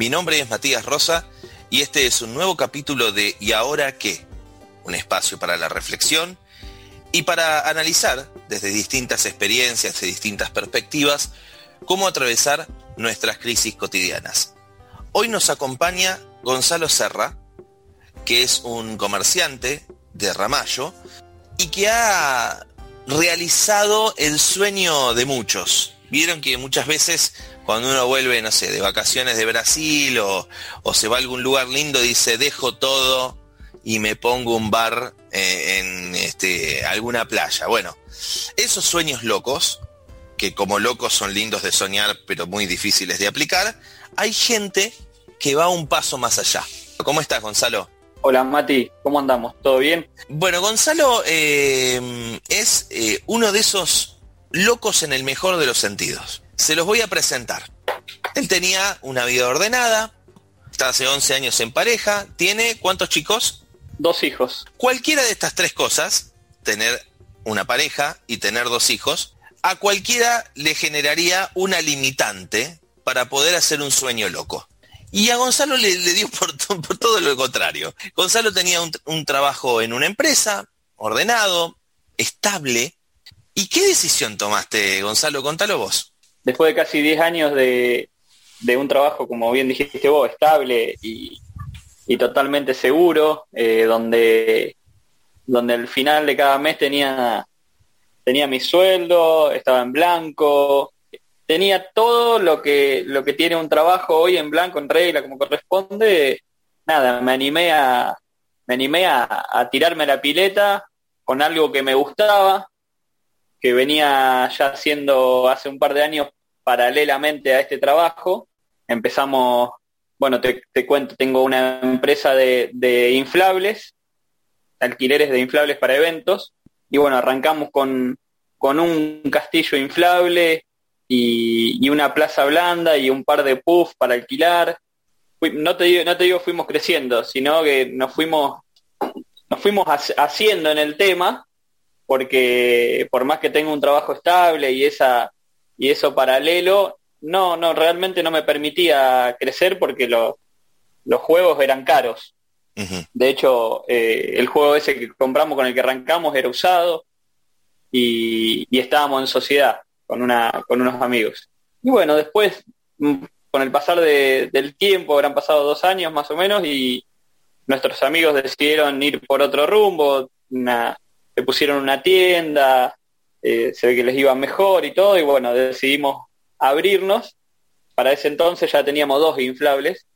Mi nombre es Matías Rosa y este es un nuevo capítulo de ¿Y ahora qué? Un espacio para la reflexión y para analizar desde distintas experiencias, desde distintas perspectivas, cómo atravesar nuestras crisis cotidianas. Hoy nos acompaña Gonzalo Serra, que es un comerciante de Ramallo y que ha realizado el sueño de muchos. Vieron que muchas veces cuando uno vuelve, no sé, de vacaciones de Brasil o, se va a algún lugar lindo, dice, dejo todo y me pongo un bar eh, en este, alguna playa. Bueno, esos sueños locos, que como locos son lindos de soñar, pero muy difíciles de aplicar, hay gente que va un paso más allá. ¿Cómo estás, Gonzalo? Hola Mati, ¿cómo andamos? ¿Todo bien? Bueno, Gonzalo eh, es eh, uno de esos locos en el mejor de los sentidos. Se los voy a presentar. Él tenía una vida ordenada, está hace 11 años en pareja, tiene ¿cuántos chicos? Dos hijos. Cualquiera de estas tres cosas, tener una pareja y tener dos hijos, a cualquiera le generaría una limitante para poder hacer un sueño loco. Y a Gonzalo le, dio por, todo lo contrario. Gonzalo tenía un trabajo en una empresa, ordenado, estable. ¿Y qué decisión tomaste, Gonzalo? Contalo vos después de casi 10 años de, un trabajo, como bien dijiste vos, estable y, totalmente seguro, eh, donde, donde al final de cada mes tenía, tenía mi sueldo, estaba en blanco, tenía todo lo que, lo que tiene un trabajo hoy en blanco, en regla, como corresponde, nada, me animé a, me animé a, a tirarme la pileta con algo que me gustaba, que venía ya haciendo hace un par de años paralelamente a este trabajo. Empezamos, bueno, te, cuento, tengo una empresa de, inflables, alquileres de inflables para eventos, y bueno, arrancamos con, con un castillo inflable y, una plaza blanda y un par de puffs para alquilar. No te, digo, no te digo fuimos creciendo, sino que nos fuimos, nos fuimos haciendo en el tema porque por más que tenga un trabajo estable y esa y eso paralelo, no, no, realmente no me permitía crecer porque los juegos eran caros. De hecho, eh, el juego ese que compramos con el que arrancamos era usado y, estábamos en sociedad con, una, con unos amigos. Y bueno, después, mm, con el pasar del tiempo, habrán pasado dos años más o menos y nuestros amigos decidieron ir por otro rumbo, una, se pusieron una tienda, eh, se ve que les iba mejor y todo, y bueno, decidimos abrirnos. Para ese entonces ya teníamos dos inflables.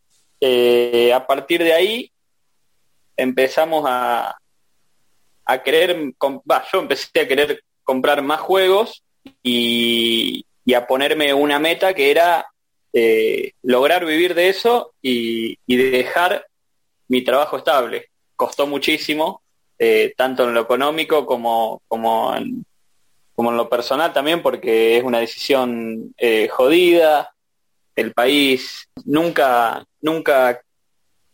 Eh, a partir de ahí empezamos a, a querer, yo empecé a querer comprar más juegos y, a ponerme una meta que era eh, lograr vivir de eso y, y dejar mi trabajo estable. Costó muchísimo, tanto en lo económico como, como, en, como en lo personal también, porque es una decisión eh, jodida. El país nunca, nunca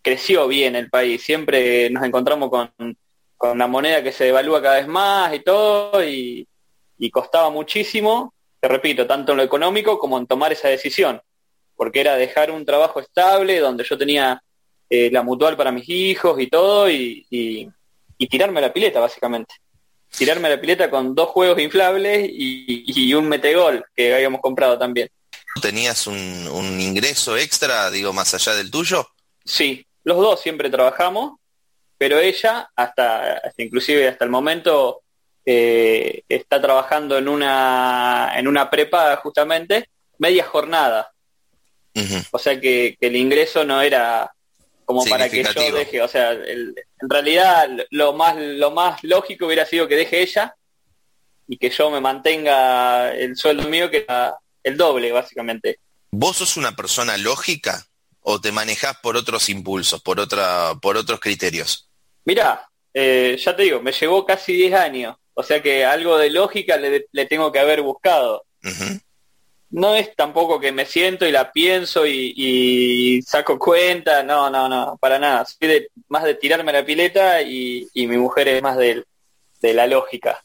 creció bien el país, siempre nos encontramos con, con una moneda que se devalúa cada vez más y todo, y, costaba muchísimo, te repito, tanto en lo económico como en tomar esa decisión, porque era dejar un trabajo estable donde yo tenía eh, la mutual para mis hijos y todo, y, y tirarme a la pileta, básicamente. Tirarme a la pileta con dos juegos inflables y, un metegol que habíamos comprado también. ¿Tenías un, ingreso extra, digo, más allá del tuyo? Sí, los dos siempre trabajamos, pero ella, hasta, inclusive hasta el momento, eh, está trabajando en una, en una prepa justamente, media jornada. O sea que, que, el ingreso no era como para que yo deje, o sea, en realidad lo más, lo más lógico hubiera sido que deje ella y que yo me mantenga el sueldo mío que era el doble, básicamente. ¿Vos sos una persona lógica o te manejás por otros impulsos, por, otra, por otros criterios? Mirá, eh, ya te digo, me llevó casi 10 años, o sea que algo de lógica le, tengo que haber buscado no es tampoco que me siento y la pienso y, saco cuenta, no, no, no, para nada. Soy de, más de tirarme la pileta y, mi mujer es más de, la lógica.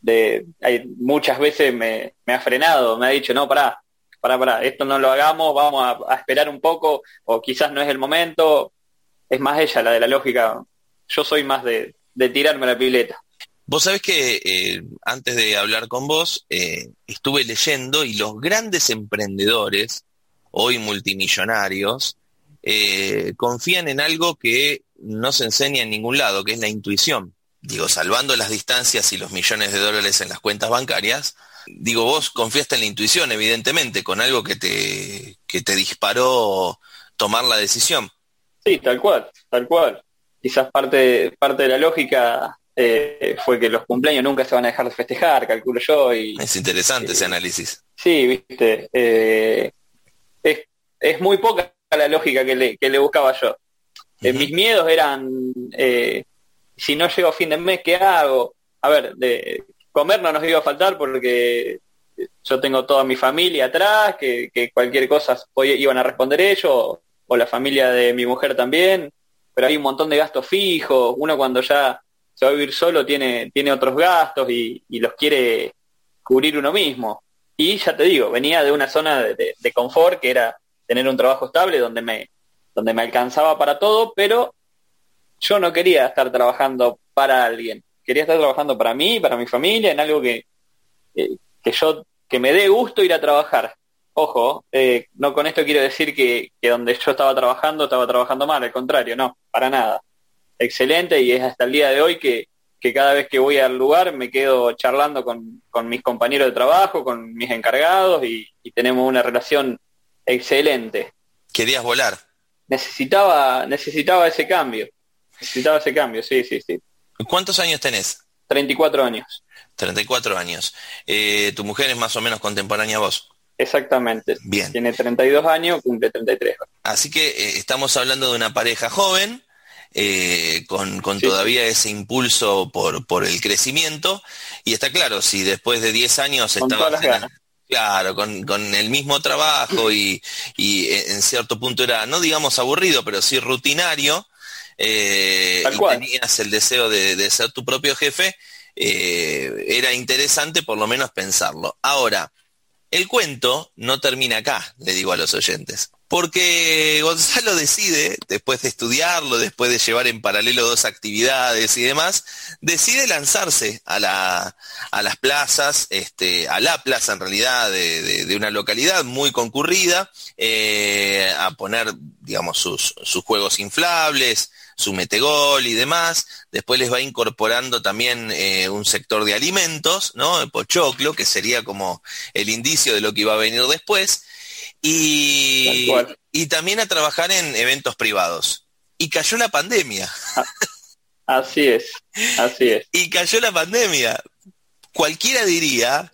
De, hay, muchas veces me, ha frenado, me ha dicho, no, pará, para, para, esto no lo hagamos, vamos a, esperar un poco, o quizás no es el momento. Es más ella la de la lógica. Yo soy más de, de tirarme la pileta. Vos sabés que eh, antes de hablar con vos, eh, estuve leyendo y los grandes emprendedores, hoy multimillonarios, eh, confían en algo que no se enseña en ningún lado, que es la intuición. Digo, salvando las distancias y los millones de dólares en las cuentas bancarias, digo, vos confiaste en la intuición, evidentemente, con algo que te, que te disparó tomar la decisión. Sí, tal cual, tal cual. Quizás parte, parte de la lógica eh, fue que los cumpleaños nunca se van a dejar de festejar, calculo yo. Y, es interesante ese análisis. Sí, viste. Eh, es, muy poca la lógica que le, que le buscaba yo. Eh, mis miedos eran, si no llego a fin de mes, ¿qué hago? A ver, de comer no nos iba a faltar porque yo tengo toda mi familia atrás, que, cualquier cosa iban a responder ellos, o la familia de mi mujer también, pero hay un montón de gastos fijos, uno cuando ya se va a vivir solo, tiene, tiene otros gastos y, los quiere cubrir uno mismo. Y ya te digo, venía de una zona de, confort que era tener un trabajo estable donde me, donde me alcanzaba para todo, pero yo no quería estar trabajando para alguien. Quería estar trabajando para mí, para mi familia, en algo que, eh, que yo, que me dé gusto ir a trabajar. Ojo, eh, no con esto quiero decir que, que donde yo estaba trabajando estaba trabajando mal, al contrario, no, para nada excelente y es hasta el día de hoy que, cada vez que voy al lugar me quedo charlando con, mis compañeros de trabajo, con mis encargados y, tenemos una relación excelente. ¿Querías volar? Necesitaba, necesitaba ese cambio. Necesitaba ese cambio, sí, sí, sí. ¿Cuántos años tenés? 34 años. 34 años. Eh, ¿Tu mujer es más o menos contemporánea a vos? Exactamente. Bien. Tiene 32 años, cumple 33. Así que eh, estamos hablando de una pareja joven, eh, con, todavía ese impulso por, por el crecimiento. Y está claro, si después de 10 años estabas claro, con, el mismo trabajo y, y, en cierto punto era, no digamos aburrido, pero sí rutinario, eh, y tenías el deseo de, ser tu propio jefe, eh, era interesante por lo menos pensarlo. Ahora, el cuento no termina acá, le digo a los oyentes. Porque Gonzalo decide, después de estudiarlo, después de llevar en paralelo dos actividades y demás, decide lanzarse a, la, a las plazas, este, a la plaza en realidad de, una localidad muy concurrida, eh, a poner, digamos, sus, sus juegos inflables, su metegol y demás. Después les va incorporando también eh, un sector de alimentos, ¿no? El pochoclo, que sería como el indicio de lo que iba a venir después. Y, y también a trabajar en eventos privados. Y cayó la pandemia. Ah, así es, así es. Y cayó la pandemia. Cualquiera diría,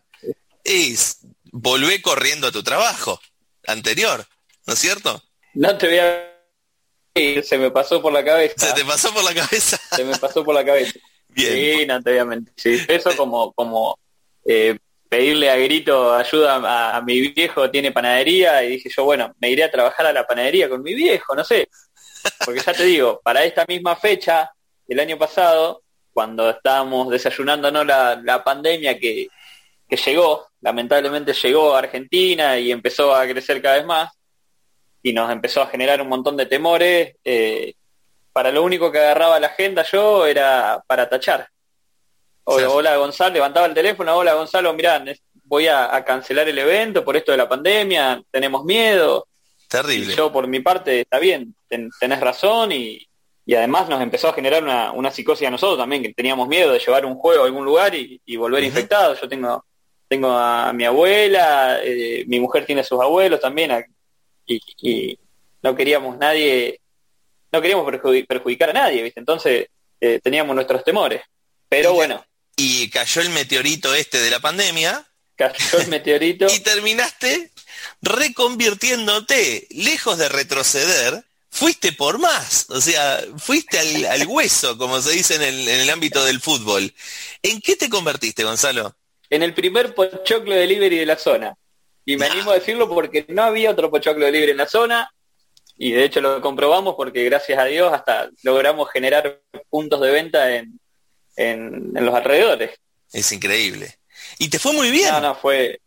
es, volvé corriendo a tu trabajo anterior, ¿no es cierto? No te voy a... Se me pasó por la cabeza. Se te pasó por la cabeza. Se me pasó por la cabeza. Bien. Sí, no te voy a mentir. Sí, eso como, como eh, pedirle a grito ayuda a, mi viejo, tiene panadería, y dije yo, bueno, me iré a trabajar a la panadería con mi viejo, no sé. Porque ya te digo, para esta misma fecha, el año pasado, cuando estábamos desayunándonos la, la pandemia que, que llegó, lamentablemente llegó a Argentina y empezó a crecer cada vez más, y nos empezó a generar un montón de temores, eh, para lo único que agarraba la agenda yo era para tachar hola Gonzalo, levantaba el teléfono, hola Gonzalo, mirá, voy a, cancelar el evento por esto de la pandemia, tenemos miedo. Terrible. yo por mi parte, está bien, tenés razón y, además nos empezó a generar una, psicosis a nosotros también, que teníamos miedo de llevar un juego a algún lugar y, volver infectado. Yo tengo tengo a mi abuela, eh, mi mujer tiene a sus abuelos también, y, no queríamos nadie, no queríamos perjudicar a nadie, ¿viste? Entonces eh, teníamos nuestros temores. Pero bueno, y cayó el meteorito este de la pandemia. Cayó el meteorito. y terminaste reconvirtiéndote, lejos de retroceder, fuiste por más, o sea, fuiste al, hueso, como se dice en el, ámbito del fútbol. ¿En qué te convertiste, Gonzalo? En el primer pochoclo delivery de la zona. Y me animo a decirlo porque no había otro pochoclo delivery en la zona. Y de hecho lo comprobamos porque gracias a Dios hasta logramos generar puntos de venta en, en, los alrededores. Es increíble. Y te fue muy bien. No, no, fue...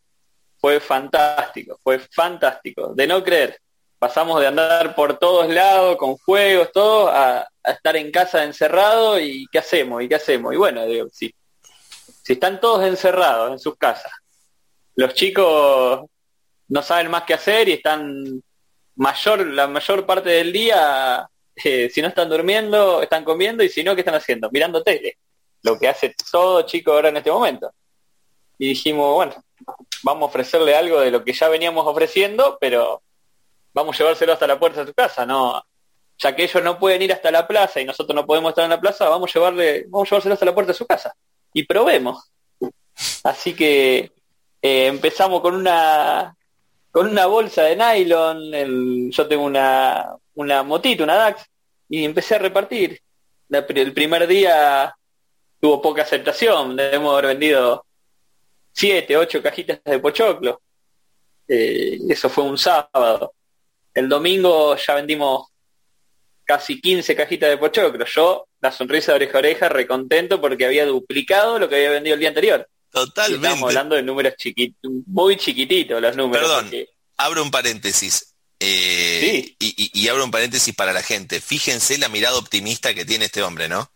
fue fantástico, fue fantástico, de no creer. Pasamos de andar por todos lados con juegos, todo, a, estar en casa encerrado y ¿qué hacemos? ¿Y qué hacemos? Y bueno, digo, si, si están todos encerrados en sus casas, los chicos no saben más qué hacer y están mayor, la mayor parte del día, eh, si no están durmiendo, están comiendo y si no, ¿qué están haciendo? Mirando tele, lo que hace todo chico ahora en este momento. Y dijimos, bueno, vamos a ofrecerle algo de lo que ya veníamos ofreciendo, pero vamos a llevárselo hasta la puerta de tu casa, ¿no? Ya que ellos no pueden ir hasta la plaza y nosotros no podemos estar en la plaza, vamos a llevarle, vamos a llevárselo hasta la puerta de su casa. Y probemos. Así que eh, empezamos con una con una bolsa de nylon, yo tengo una, una motito, una DAX, y empecé a repartir. el primer día tuvo poca aceptación, debemos haber vendido siete, ocho cajitas de pochoclo. Eh, eso fue un sábado. El domingo ya vendimos casi 15 cajitas de pochoclo. Yo, la sonrisa de oreja a oreja, recontento porque había duplicado lo que había vendido el día anterior. Totalmente. estamos hablando de números chiquitos, muy chiquititos los números. Perdón, abro un paréntesis. Eh, y, abro un paréntesis para la gente. Fíjense la mirada optimista que tiene este hombre, ¿no?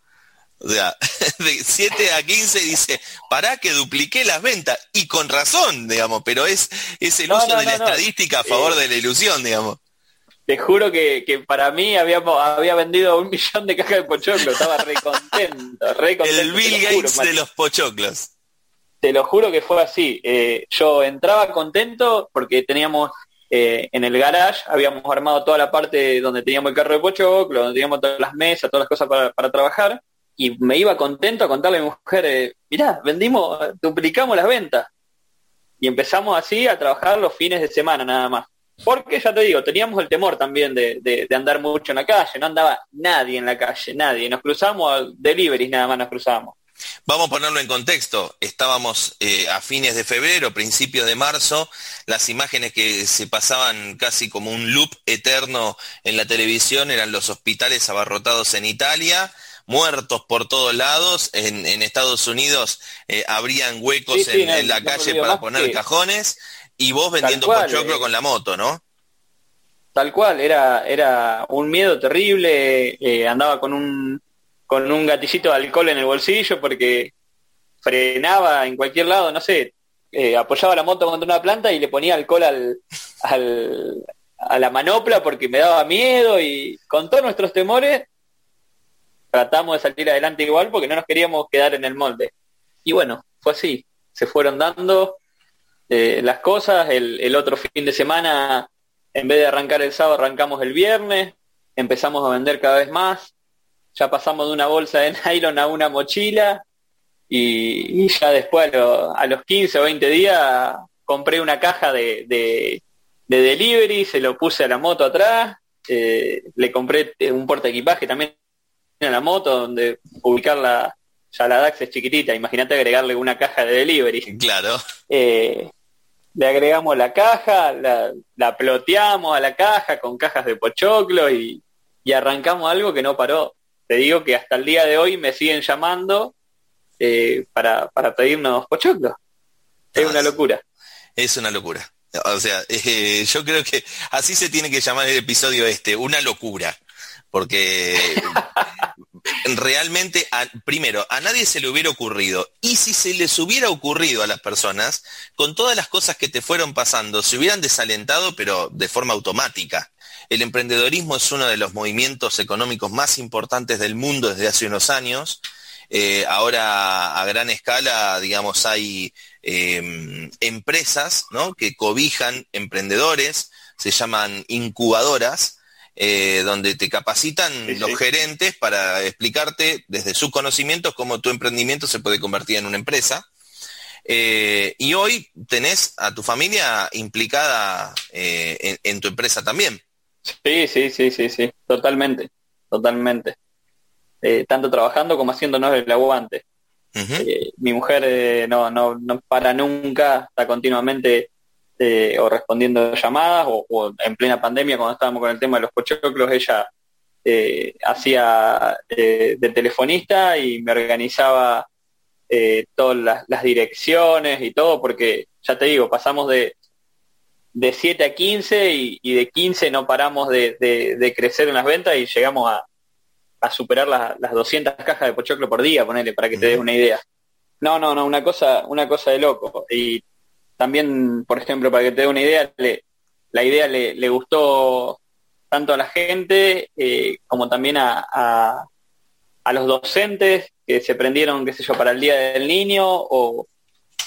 O sea, de 7 a 15 dice, para que dupliqué las ventas. Y con razón, digamos, pero es, es el uso de la estadística a favor de la ilusión, digamos. Te juro que, para mí habíamos, había vendido un millón de cajas de pochoclos. Estaba re contento, El Bill Gates de los pochoclos te lo juro que fue así. Eh, yo entraba contento porque teníamos eh, en el garage, habíamos armado toda la parte donde teníamos el carro de pochoclo, donde teníamos todas las mesas, todas las cosas para, trabajar, y me iba contento a contarle a mi mujer, eh, mirá, vendimos, duplicamos las ventas. Y empezamos así a trabajar los fines de semana nada más. Porque ya te digo, teníamos el temor también de, de, andar mucho en la calle, no andaba nadie en la calle, nadie. Nos cruzamos a deliveries nada más nos cruzamos. Vamos a ponerlo en contexto. Estábamos eh, a fines de febrero, principios de marzo. Las imágenes que se pasaban casi como un loop eterno en la televisión eran los hospitales abarrotados en Italia, muertos por todos lados. En, Estados Unidos eh, habrían huecos en, la calle para poner cajones. Y vos vendiendo pochoclo eh. con la moto, ¿no? Tal cual, era, era un miedo terrible. andaba con un con un gatillito de alcohol en el bolsillo porque frenaba en cualquier lado, no sé, eh, apoyaba la moto contra una planta y le ponía alcohol al, al, a la manopla porque me daba miedo y con todos nuestros temores tratamos de salir adelante igual porque no nos queríamos quedar en el molde. Y bueno, fue así, se fueron dando eh, las cosas, el, otro fin de semana, en vez de arrancar el sábado, arrancamos el viernes, empezamos a vender cada vez más, ya pasamos de una bolsa de nylon a una mochila. Y, ya después a, los 15 o 20 días compré una caja de, de, delivery, se lo puse a la moto atrás, eh, le compré un porta equipaje también a la moto donde ubicarla, ya la DAX es chiquitita, imagínate agregarle una caja de delivery. Claro. Eh, le agregamos la caja, la, la, ploteamos a la caja con cajas de pochoclo y, y arrancamos algo que no paró te digo que hasta el día de hoy me siguen llamando eh, para, para pedirnos pochoclos. Es una locura. Es una locura. O sea, eh, yo creo que así se tiene que llamar el episodio este, una locura. Porque realmente, primero, a nadie se le hubiera ocurrido. Y si se les hubiera ocurrido a las personas, con todas las cosas que te fueron pasando, se hubieran desalentado, pero de forma automática. El emprendedorismo es uno de los movimientos económicos más importantes del mundo desde hace unos años. Eh, ahora a gran escala, digamos, hay em, empresas que cobijan emprendedores, se llaman incubadoras, eh, donde te capacitan los gerentes para explicarte desde sus conocimientos cómo tu emprendimiento se puede convertir en una empresa. Eh, y hoy tenés a tu familia implicada en, tu empresa también. Sí, sí, sí, sí, sí, totalmente, totalmente. Eh, tanto trabajando como haciéndonos el aguante. Eh, mi mujer eh, no, no, no para nunca, está continuamente o respondiendo llamadas o, en plena pandemia cuando estábamos con el tema de los pochoclos, ella hacía de telefonista y me organizaba todas las, las direcciones y todo, porque ya te digo, pasamos de de 7 a 15 y, de 15 no paramos de, crecer en las ventas y llegamos a, superar las 200 cajas de pochoclo por día, ponele, para que te des una idea. No, no, no, una cosa, una cosa de loco. Y también, por ejemplo, para que te dé una idea, la idea le, gustó tanto a la gente eh, como también a, a, los docentes que se prendieron, qué sé yo, para el Día del Niño o,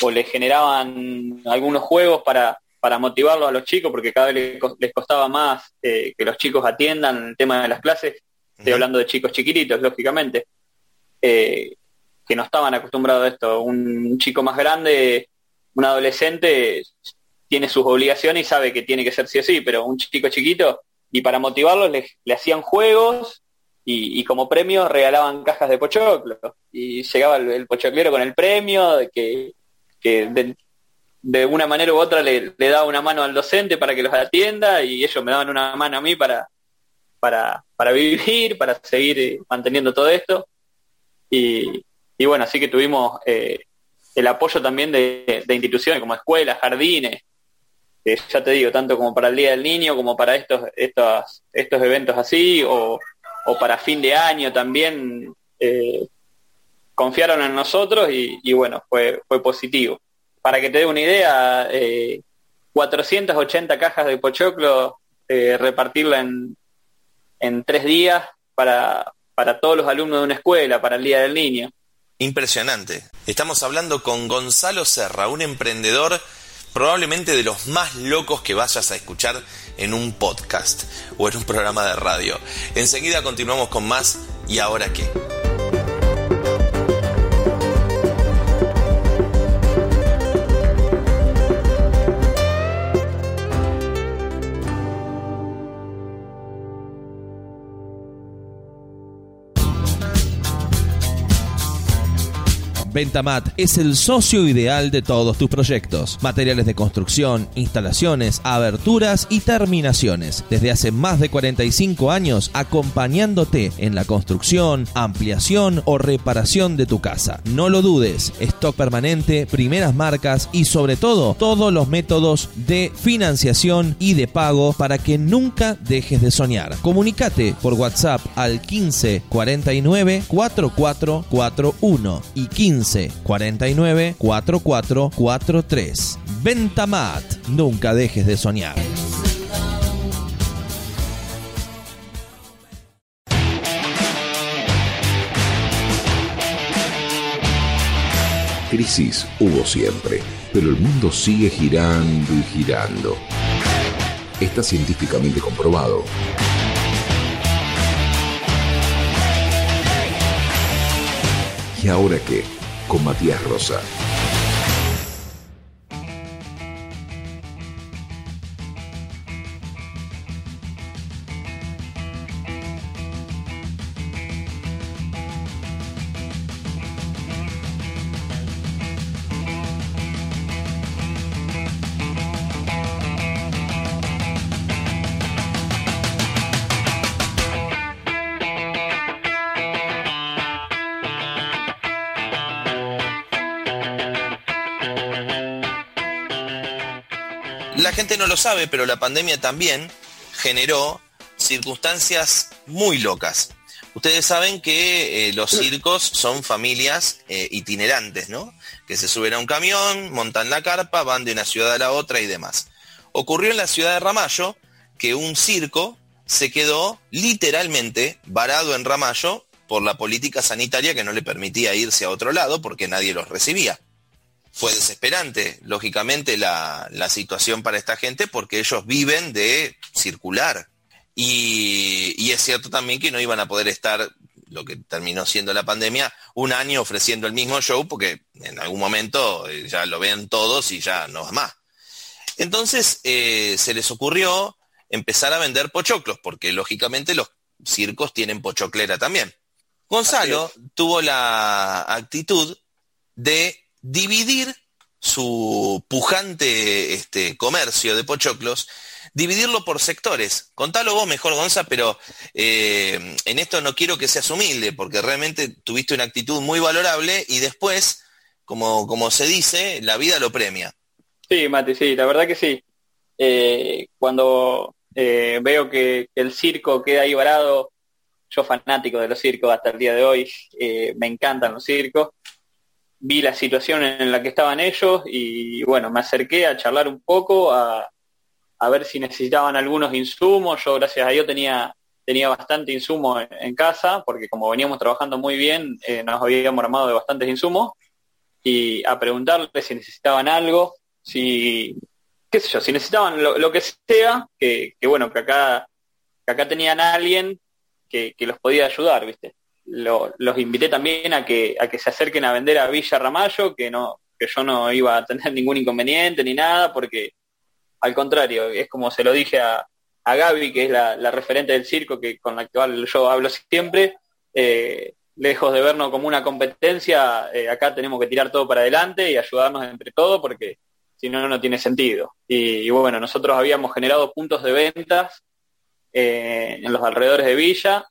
o le generaban algunos juegos para, para motivarlos a los chicos, porque cada vez les, costaba más eh, que los chicos atiendan el tema de las clases. Estoy hablando de chicos chiquititos, lógicamente, eh, que no estaban acostumbrados a esto. Un chico más grande, un adolescente, tiene sus obligaciones y sabe que tiene que ser sí o sí, pero un chico chiquito, y para motivarlos le, hacían juegos y, como premio regalaban cajas de pochoclo. Y llegaba el, pochoclero con el premio, que, que de una manera u otra le, daba una mano al docente para que los atienda y ellos me daban una mano a mí para, para, para vivir, para seguir manteniendo todo esto. Y, y, bueno, así que tuvimos eh, el apoyo también de, instituciones como escuelas, jardines, ya te digo, tanto como para el Día del Niño, como para estos, estos, estos eventos así, o, o para fin de año también, eh, confiaron en nosotros y, bueno, fue, fue positivo para que te dé una idea, 480 eh, cajas de pochoclo, eh, repartirla en, en tres días para, para todos los alumnos de una escuela, para el Día del Niño. Impresionante. Estamos hablando con Gonzalo Serra, un emprendedor probablemente de los más locos que vayas a escuchar en un podcast o en un programa de radio. Enseguida continuamos con más ¿Y ahora qué? Ventamat es el socio ideal de todos tus proyectos. Materiales de construcción, instalaciones, aberturas y terminaciones. Desde hace más de 45 años acompañándote en la construcción, ampliación o reparación de tu casa. No lo dudes, stock permanente, primeras marcas y sobre todo todos los métodos de financiación y de pago para que nunca dejes de soñar. Comunicate por WhatsApp al 15 49 4441 y 15 15 49 44 43. Ventamat, nunca dejes de soñar. Crisis hubo siempre, pero el mundo sigue girando y girando. Está científicamente comprobado. ¿Y ahora qué? Con Matías Rosa. Lo sabe, pero la pandemia también generó circunstancias muy locas. Ustedes saben que eh, los circos son familias eh, itinerantes, ¿no? Que se suben a un camión, montan la carpa, van de una ciudad a la otra y demás. Ocurrió en la ciudad de Ramallo que un circo se quedó literalmente varado en Ramallo por la política sanitaria que no le permitía irse a otro lado porque nadie los recibía fue desesperante, lógicamente, la, situación para esta gente porque ellos viven de circular. Y, es cierto también que no iban a poder estar, lo que terminó siendo la pandemia, un año ofreciendo el mismo show porque en algún momento eh, ya lo ven todos y ya no es más. Entonces eh, se les ocurrió empezar a vender pochoclos porque lógicamente los circos tienen pochoclera también. Gonzalo tuvo la actitud de dividir su pujante este, comercio de pochoclos, dividirlo por sectores. Contalo vos mejor, Gonza, pero eh, en esto no quiero que seas humilde, porque realmente tuviste una actitud muy valorable y después, como, como se dice, la vida lo premia. Sí, Mati, sí, la verdad que sí. eh, cuando eh, veo que, el circo queda ahí varado, yo fanático de los circos hasta el día de hoy, me encantan los circos, vi la situación en la que estaban ellos y bueno, me acerqué a charlar un poco, a, a ver si necesitaban algunos insumos, yo gracias a Dios tenía tenía bastante insumo en, casa, porque como veníamos trabajando muy bien, eh, nos habíamos armado de bastantes insumos, y a preguntarles si necesitaban algo, si, qué sé yo, si necesitaban lo, que sea, que, bueno, que acá, que acá tenían a alguien que, los podía ayudar, ¿viste? Los invité también a que, a que se acerquen a vender a Villa Ramallo, que no, que yo no iba a tener ningún inconveniente ni nada, porque al contrario, es como se lo dije a, a Gaby, que es la, referente del circo, que con la cual yo hablo siempre, eh, lejos de vernos como una competencia, eh, acá tenemos que tirar todo para adelante y ayudarnos entre todos porque si no, no tiene sentido. Y, bueno, nosotros habíamos generado puntos de ventas eh, en los alrededores de Villa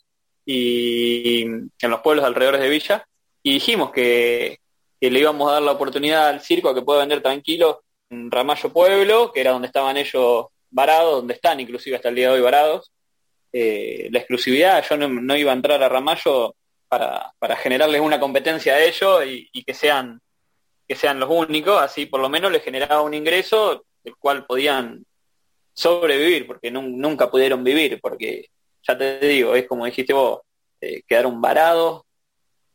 y en los pueblos alrededores de Villa y dijimos que, le íbamos a dar la oportunidad al circo a que pueda vender tranquilo en Ramallo Pueblo, que era donde estaban ellos varados, donde están inclusive hasta el día de hoy varados. Eh, la exclusividad, yo no, iba a entrar a Ramallo para, para generarles una competencia a ellos y, que sean que sean los únicos, así por lo menos les generaba un ingreso del cual podían sobrevivir, porque nunca pudieron vivir, porque ya te digo, es como dijiste vos, eh, quedaron varados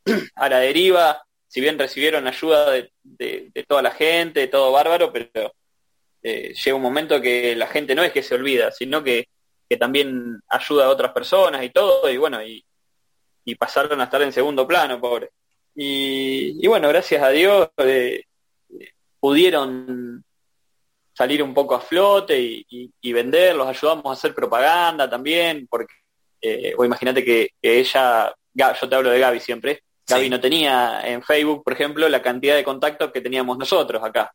a la deriva, si bien recibieron ayuda de, toda la gente, todo bárbaro, pero eh, llega un momento que la gente no es que se olvida, sino que, también ayuda a otras personas y todo, y bueno, y, pasaron a estar en segundo plano, pobre. Y, bueno, gracias a Dios eh, pudieron salir un poco a flote y, vender, los ayudamos a hacer propaganda también, porque eh, imagínate que, ella, yo te hablo de Gaby siempre, Gaby no tenía en Facebook, por ejemplo, la cantidad de contactos que teníamos nosotros acá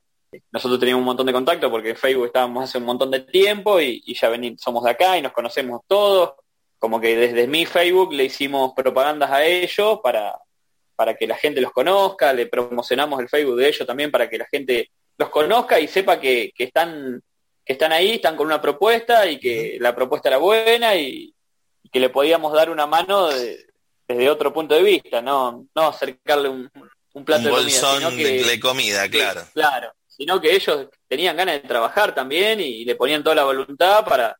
nosotros teníamos un montón de contacto porque en Facebook estábamos hace un montón de tiempo y, ya venimos, somos de acá y nos conocemos todos. Como que desde mi Facebook le hicimos propagandas a ellos para, para que la gente los conozca, le promocionamos el Facebook de ellos también para que la gente los conozca y sepa que, están que están ahí, están con una propuesta y que la propuesta era buena y, que le podíamos dar una mano desde otro punto de vista, no, no acercarle un, plato de comida. de comida, claro. Claro, sino que ellos tenían ganas de trabajar también y, le ponían toda la voluntad para,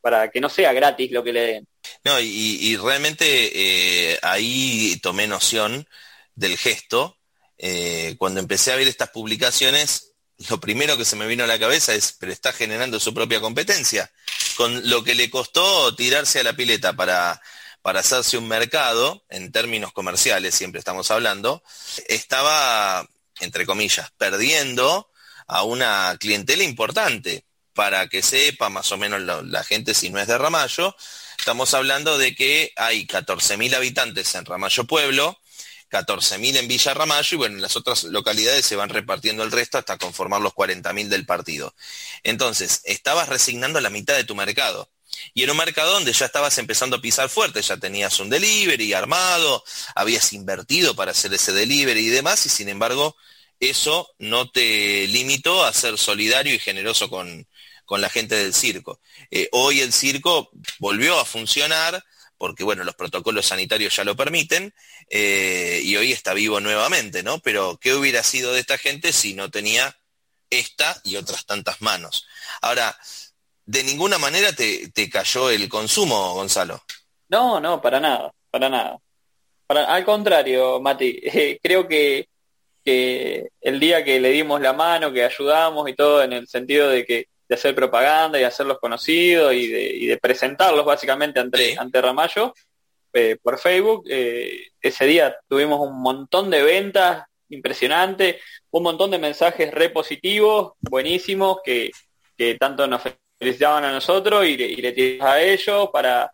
para que no sea gratis lo que le den. No, y, realmente eh, ahí tomé noción del gesto. Eh, cuando empecé a ver estas publicaciones, lo primero que se me vino a la cabeza es, pero está generando su propia competencia. Con lo que le costó tirarse a la pileta para, para hacerse un mercado, en términos comerciales siempre estamos hablando, estaba entre comillas, perdiendo a una clientela importante. Para que sepa más o menos la, gente si no es de Ramallo, estamos hablando de que hay 14.000 habitantes en Ramallo Pueblo, 14.000 en Villa Ramallo y bueno, en las otras localidades se van repartiendo el resto hasta conformar los 40.000 del partido. Entonces, estabas resignando la mitad de tu mercado. Y en un mercado donde ya estabas empezando a pisar fuerte, ya tenías un delivery armado, habías invertido para hacer ese delivery y demás, y sin embargo, eso no te limitó a ser solidario y generoso con, la gente del circo. Eh, hoy el circo volvió a funcionar porque bueno, los protocolos sanitarios ya lo permiten, eh, y hoy está vivo nuevamente, ¿no? Pero, ¿qué hubiera sido de esta gente si no tenía esta y otras tantas manos? Ahora, de ninguna manera te, cayó el consumo, Gonzalo. No, no, para nada, para nada. al contrario, Mati, eh, creo que, que, el día que le dimos la mano, que ayudamos y todo en el sentido de que de hacer propaganda y hacerlos conocidos y de, y de presentarlos básicamente ante, ante Ramallo eh, por Facebook, eh, ese día tuvimos un montón de ventas impresionantes, un montón de mensajes repositivos, buenísimos, que, que tanto nos felicitaban a nosotros y le, y a ellos para,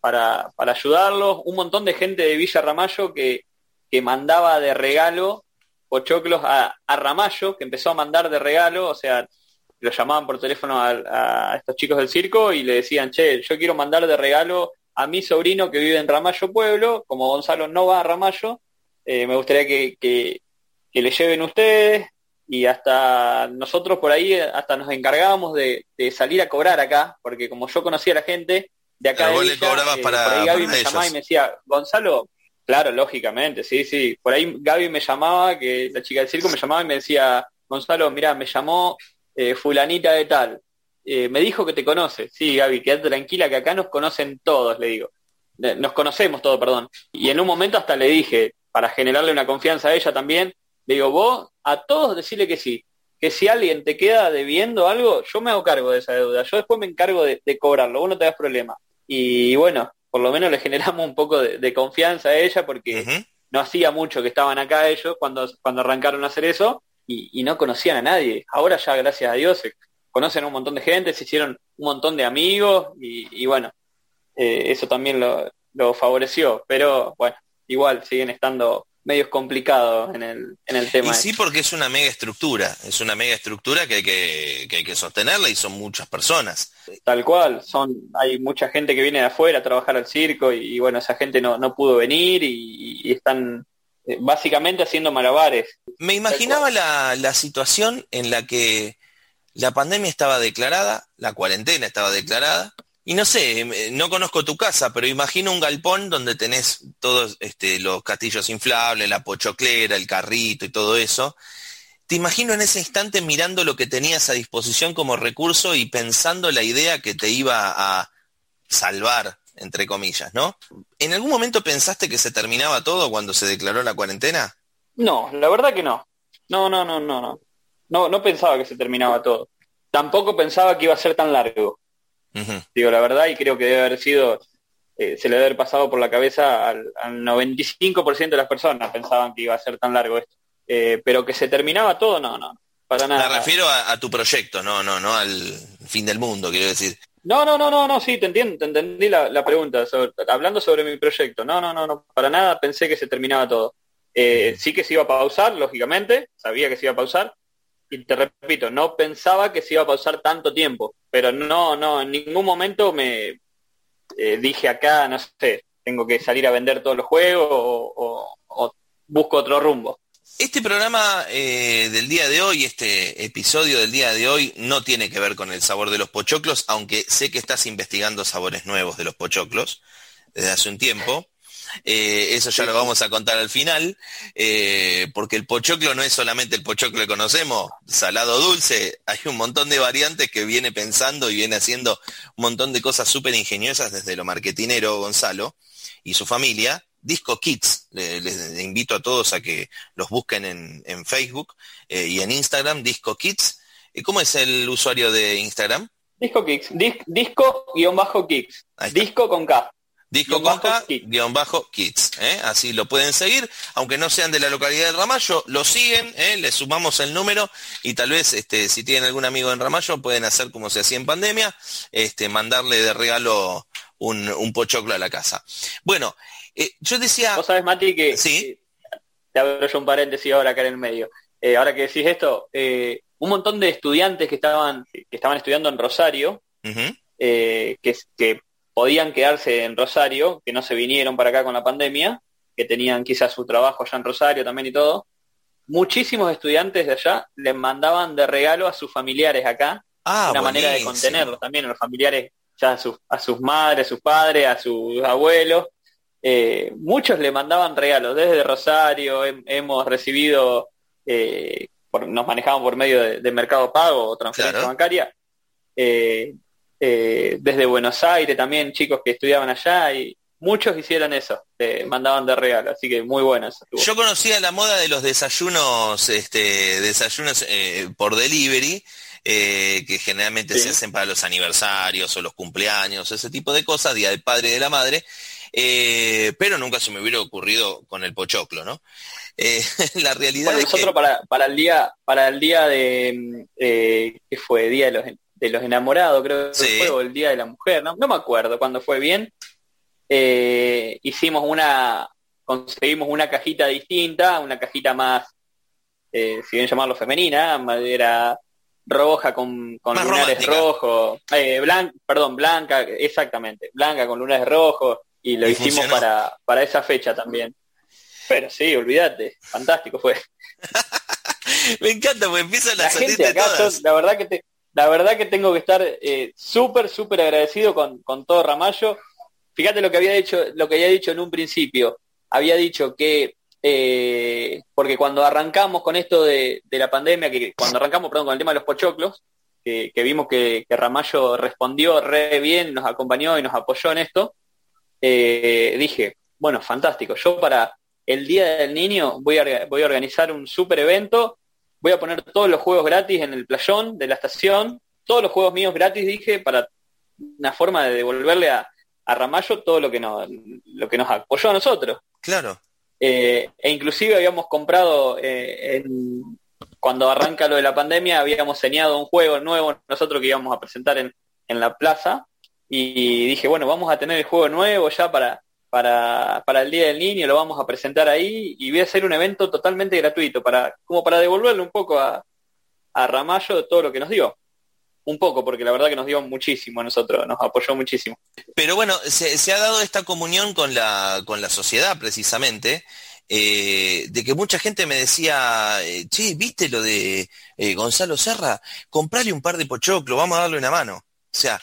para, para, ayudarlos. Un montón de gente de Villa Ramallo que, que mandaba de regalo pochoclos a, a Ramallo, que empezó a mandar de regalo, o sea, lo llamaban por teléfono a, estos chicos del circo y le decían, che, yo quiero mandar de regalo a mi sobrino que vive en Ramallo Pueblo, como Gonzalo no va a Ramallo, eh, me gustaría que, que, que le lleven ustedes y hasta nosotros por ahí hasta nos encargábamos de, salir a cobrar acá, porque como yo conocía a la gente de acá de le cobrabas eh, para, por ahí Gaby me llamaba y me decía, Gonzalo, claro, lógicamente, sí, sí. Por ahí Gaby me llamaba, que la chica del circo me llamaba y me decía, Gonzalo, mira, me llamó eh, fulanita de tal. Eh, me dijo que te conoce. Sí, Gaby, quédate tranquila que acá nos conocen todos, le digo. Nos conocemos todos, perdón. Y en un momento hasta le dije, para generarle una confianza a ella también, le digo, vos a todos decirle que sí, que si alguien te queda debiendo algo, yo me hago cargo de esa deuda, yo después me encargo de, cobrarlo, vos no te das problema. Y bueno, por lo menos le generamos un poco de, confianza a ella porque no hacía mucho que estaban acá ellos cuando, cuando arrancaron a hacer eso y, no conocían a nadie. Ahora ya, gracias a Dios, se conocen a un montón de gente, se hicieron un montón de amigos y, bueno, eh, eso también lo, lo favoreció. Pero bueno, igual siguen estando medios complicados en el, en el tema. Y sí, porque es una mega estructura, es una mega estructura que hay que, hay que sostenerla y son muchas personas. Tal cual, son hay mucha gente que viene de afuera a trabajar al circo y, bueno, esa gente no, no pudo venir y, están básicamente haciendo malabares. Me imaginaba la, la situación en la que la pandemia estaba declarada, la cuarentena estaba declarada, y no sé, em, eh, no conozco tu casa, pero imagino un galpón donde tenés todos este, los castillos inflables, la pochoclera, el carrito y todo eso. Te imagino en ese instante mirando lo que tenías a disposición como recurso y pensando la idea que te iba a salvar, entre comillas, ¿no? ¿En algún momento pensaste que se terminaba todo cuando se declaró la cuarentena? No, la verdad que no. No, no, no, no, no. No, no pensaba que se terminaba todo. Tampoco pensaba que iba a ser tan largo. Digo la verdad y creo que debe haber sido, eh, se le debe haber pasado por la cabeza al, 95% de las personas pensaban que iba a ser tan largo esto. Eh, pero que se terminaba todo, no, no, para nada. Me refiero a, tu proyecto, no, no, no al fin del mundo, quiero decir. No, no, no, no, no, sí, te entiendo, te entendí la, pregunta, hablando sobre mi proyecto. No, no, no, no, para nada pensé que se terminaba todo. Eh, sí que se iba a pausar, lógicamente, sabía que se iba a pausar, y te repito, no pensaba que se iba a pausar tanto tiempo, pero no, no, en ningún momento me eh, dije acá, no sé, tengo que salir a vender todos los juegos o, busco otro rumbo. Este programa eh, del día de hoy, este episodio del día de hoy, no tiene que ver con el sabor de los pochoclos, aunque sé que estás investigando sabores nuevos de los pochoclos desde hace un tiempo. Eh, eso ya lo vamos a contar al final, eh, porque el pochoclo no es solamente el pochoclo que conocemos, salado dulce, hay un montón de variantes que viene pensando y viene haciendo un montón de cosas súper ingeniosas desde lo marketinero Gonzalo y su familia. Disco Kids, les, invito a todos a que los busquen en, Facebook eh, y en Instagram, Disco Kids. ¿Cómo es el usuario de Instagram? Disco Kicks, disco-kicks, disco con K. Disco Conca, guion bajo Kids. ¿eh? Así lo pueden seguir, aunque no sean de la localidad de Ramallo, lo siguen, ¿eh? le sumamos el número y tal vez este, si tienen algún amigo en Ramallo pueden hacer como se hacía en pandemia, este, mandarle de regalo un, pochoclo a la casa. Bueno, eh, yo decía... Vos sabés, Mati, que... Sí. Te abro yo un paréntesis ahora acá en el medio. ahora que decís esto, un montón de estudiantes que estaban, que estaban estudiando en Rosario, que, que podían quedarse en Rosario, que no se vinieron para acá con la pandemia, que tenían quizás su trabajo allá en Rosario también y todo. Muchísimos estudiantes de allá les mandaban de regalo a sus familiares acá, ah, una manera de contenerlos también a los familiares, ya a sus, a sus madres, a sus padres, a sus abuelos. Eh, muchos le mandaban regalos desde Rosario, hemos recibido, eh, nos manejamos por medio de, Mercado Pago o transferencia bancaria. Eh, desde Buenos Aires también, chicos que estudiaban allá y muchos hicieron eso, mandaban de regalo, así que muy bueno eso. Yo conocía la moda de los desayunos, este, desayunos por delivery, eh, que generalmente se hacen para los aniversarios o los cumpleaños, ese tipo de cosas, Día del Padre y de la Madre, pero nunca se me hubiera ocurrido con el pochoclo, ¿no? la realidad es nosotros para, para el día, para el día de, ¿qué fue? Día de los de los enamorados, creo que fue, o el Día de la Mujer, no, no me acuerdo cuándo fue bien. Eh, hicimos una, conseguimos una cajita distinta, una cajita más, eh, si bien llamarlo femenina, madera roja con, con lunares rojos, eh, perdón, blanca, exactamente, blanca con lunares rojos, y lo hicimos para, para esa fecha también. Pero sí, olvídate, fantástico fue. Me encanta porque empiezan la a salir gente de acá, todas. yo, la verdad que te, la verdad que tengo que estar eh, súper, súper agradecido con, con todo Ramallo. Fíjate lo que había dicho, lo que había dicho en un principio. Había dicho que eh, porque cuando arrancamos con esto de, de la pandemia, que cuando arrancamos, perdón, con el tema de los pochoclos, que, que vimos que, que Ramallo respondió re bien, nos acompañó y nos apoyó en esto, eh, dije, bueno, fantástico, yo para el Día del Niño voy a, voy a organizar un super evento, voy a poner todos los juegos gratis en el playón de la estación, todos los juegos míos gratis, dije, para una forma de devolverle a, a Ramallo todo lo que nos, lo que nos apoyó a nosotros. Claro. Eh, e inclusive habíamos comprado, eh, en- cuando arranca lo de la pandemia, habíamos señado un juego nuevo nosotros que íbamos a presentar en, en la plaza y dije, bueno, vamos a tener el juego nuevo ya para, para, para el Día del Niño, lo vamos a presentar ahí y voy a hacer un evento totalmente gratuito, para, como para devolverle un poco a, a Ramallo todo lo que nos dio. Un poco, porque la verdad que nos dio muchísimo a nosotros, nos apoyó muchísimo. Pero bueno, se, se ha dado esta comunión con la, con la sociedad precisamente, eh, de que mucha gente me decía, eh, che, ¿viste lo de eh, Gonzalo Serra? Comprale un par de pochoclo, vamos a darle una mano. O sea,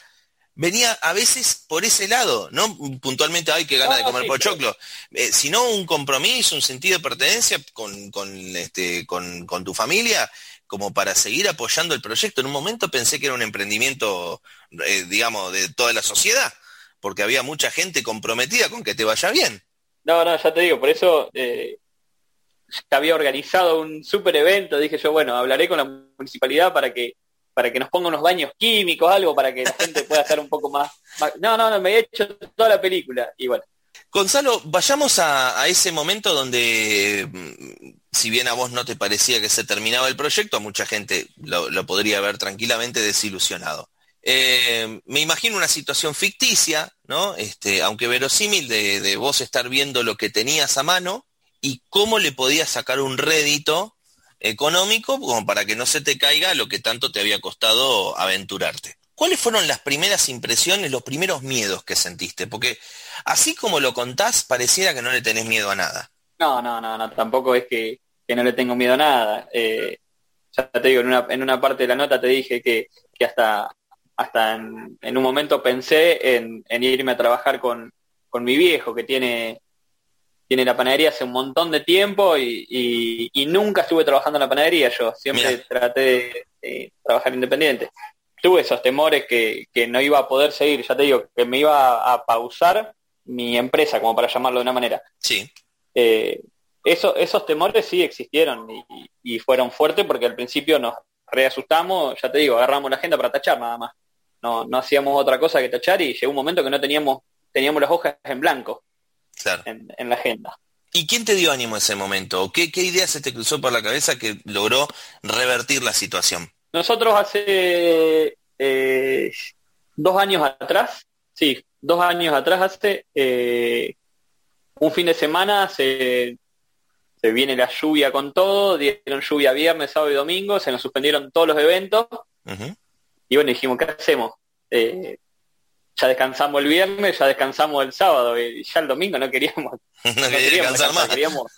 venía a veces por ese lado, no puntualmente, ay, que gana de comer pochoclo, eh, sino un compromiso, un sentido de pertenencia con, con, este, con, con tu familia, como para seguir apoyando el proyecto. En un momento pensé que era un emprendimiento, eh, digamos, de toda la sociedad, porque había mucha gente comprometida con que te vaya bien. No, no, ya te digo, por eso eh, había organizado un super evento, dije yo, bueno, hablaré con la municipalidad para que para que nos ponga unos baños químicos, algo para que la gente pueda estar un poco más, No, no, no, me he hecho toda la película y bueno, Gonzalo, vayamos a, a ese momento donde, mm, si bien a vos no te parecía que se terminaba el proyecto, a mucha gente lo, podría ver tranquilamente desilusionado. Eh, me imagino una situación ficticia, ¿no? Este, aunque verosímil, de, de vos estar viendo lo que tenías a mano y cómo le podías sacar un rédito económico como para que no se te caiga lo que tanto te había costado aventurarte. ¿Cuáles fueron las primeras impresiones, los primeros miedos que sentiste? Porque así como lo contás, pareciera que no le tenés miedo a nada. no, no, no, no, tampoco es que, no le tengo miedo a nada. Eh, ya te digo, en una, en una parte de la nota te dije que, hasta, hasta en, en un momento pensé en, en irme a trabajar con, con mi viejo, que tiene, tiene la panadería hace un montón de tiempo y, y- y nunca estuve trabajando en la panadería yo, siempre Mira. traté de, de trabajar independiente. Tuve esos temores que, que no iba a poder seguir, ya te digo, que me iba a pausar mi empresa, como para llamarlo de una manera. Sí, Eh, eso, esos temores sí existieron y, y fueron fuertes porque al principio nos reasustamos, ya te digo, agarramos la agenda para tachar nada más. No, no hacíamos otra cosa que tachar y llegó un momento que no teníamos, teníamos las hojas en blanco claro. en, en la agenda. ¿Y quién te dio ánimo en ese momento? ¿O qué, qué idea se te cruzó por la cabeza que logró revertir la situación? Nosotros hace eh, dos años atrás, sí, dos años atrás hace, eh, un fin de semana se, se viene la lluvia con todo, dieron lluvia viernes, sábado y domingo, se nos suspendieron todos los eventos y bueno, dijimos, ¿qué hacemos? Eh, ya descansamos el viernes, ya descansamos el sábado y ya el domingo no queríamos, No no quería queríamos descansar más. queríamos,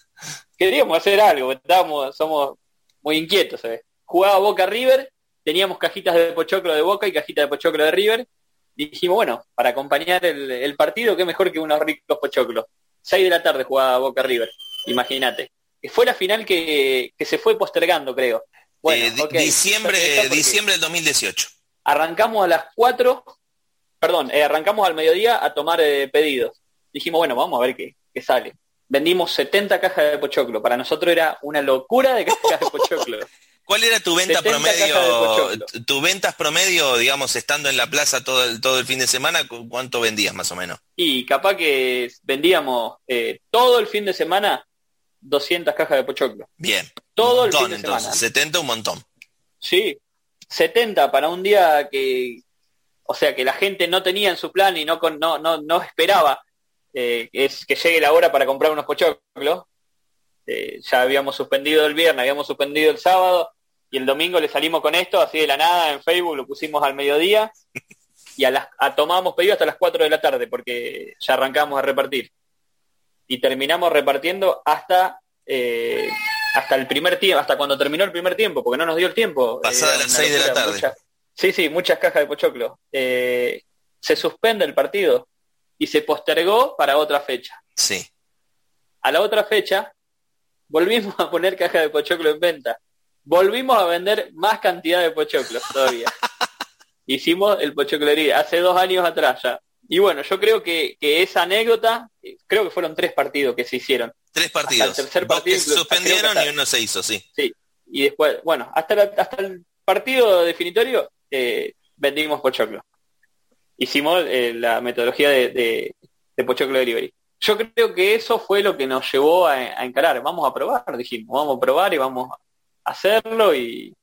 queríamos hacer algo, estábamos, somos muy inquietos, ¿sabes? Jugaba Boca River, teníamos cajitas de pochoclo de Boca y cajitas de pochoclo de River, y dijimos, bueno, para acompañar el, el partido, qué mejor que unos ricos pochoclos. 6 de la tarde jugaba Boca River, imagínate. Fue la final que, que se fue postergando, creo. Bueno, Eh, diciembre, diciembre del 2018. Arrancamos a las 4, perdón, eh, arrancamos al mediodía a tomar eh, pedidos. Dijimos, bueno, vamos a ver qué, qué sale. Vendimos 70 cajas de pochoclo. Para nosotros era una locura de cajas de pochoclo. ¿Cuál era tu venta 70 cajas de promedio? Tu ventas promedio, digamos, estando en la plaza todo el, todo el fin de semana, ¿cu- ¿cuánto vendías más o menos? Y capaz que vendíamos eh, todo el fin de semana 200 cajas de pochoclo. Bien. Todo el fin de entonces. semana. 70 un montón. Sí, 70 para un día que, o sea, que la gente no tenía en su plan y no no, no, no esperaba eh, que es que llegue la hora para comprar unos pochoclos. Eh, ya habíamos suspendido el viernes, habíamos suspendido el sábado y el domingo le salimos con esto así de la nada en Facebook, lo pusimos al mediodía y a las a, tomábamos pedido hasta las 4 de la tarde porque ya arrancamos a repartir. Y terminamos repartiendo hasta eh, hasta el primer tiempo, hasta cuando terminó el primer tiempo, porque no nos dio el tiempo. Pasada las una 6 de la tarde. Sí, sí, muchas cajas de pochoclo. Eh, se suspende el partido y se postergó para otra fecha. Sí. A la otra fecha, volvimos a poner cajas de pochoclo en venta. Volvimos a vender más cantidad de pochoclos todavía. Hicimos el pochoclería hace dos años atrás ya. Y bueno, yo creo que, que esa anécdota, eh, creo que fueron tres partidos que se hicieron. Tres partidos. Hasta el tercer partido que se suspendieron y uno se hizo, sí. Sí. Y después, bueno, hasta, la- hasta el partido definitorio eh, vendimos pochoclo. Hicimos eh, la metodología de, de, de pochoclo delivery. Yo creo que eso fue lo que nos llevó a, a encarar. Vamos a probar, dijimos, vamos a probar y vamos a hacerlo y,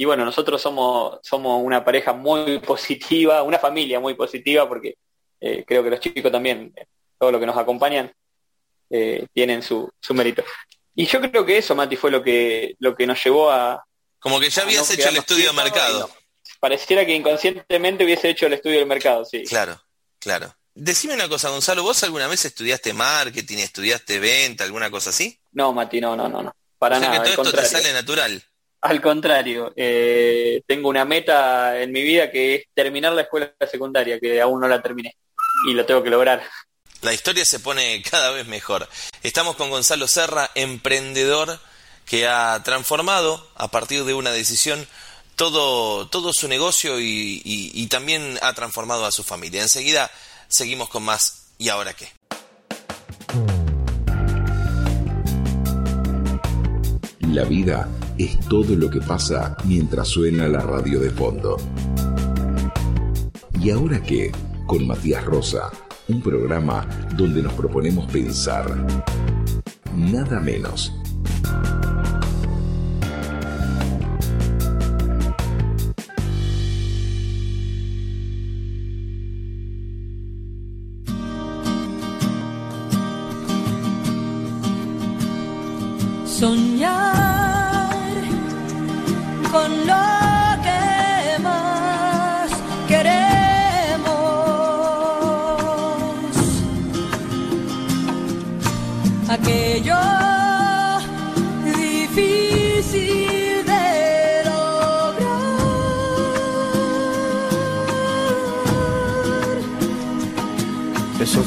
y bueno, nosotros somos, somos una pareja muy positiva, una familia muy positiva porque eh, creo que los chicos también, todos los que nos acompañan, eh, tienen su, su mérito. Y yo creo que eso, Mati, fue lo que, lo que nos llevó a... Como que ya habías hecho el estudio de mercado. Pareciera que inconscientemente hubiese hecho el estudio del mercado, sí. Claro, claro. Decime una cosa, Gonzalo, ¿vos alguna vez estudiaste marketing, estudiaste venta, alguna cosa así? No, Mati, no, no, no, no. Para o sea nada, que al todo esto te contrario. sale natural. Al contrario, eh, tengo una meta en mi vida que es terminar la escuela secundaria, que aún no la terminé. Y lo tengo que lograr. La historia se pone cada vez mejor. Estamos con Gonzalo Serra, emprendedor que ha transformado a partir de una decisión todo, todo su negocio y, y- y también ha transformado a su familia. Enseguida seguimos con más. ¿Y ahora qué? La vida es todo lo que pasa mientras suena la radio de fondo. ¿Y ahora qué? Con Matías Rosa, un programa donde nos proponemos pensar. Nada menos.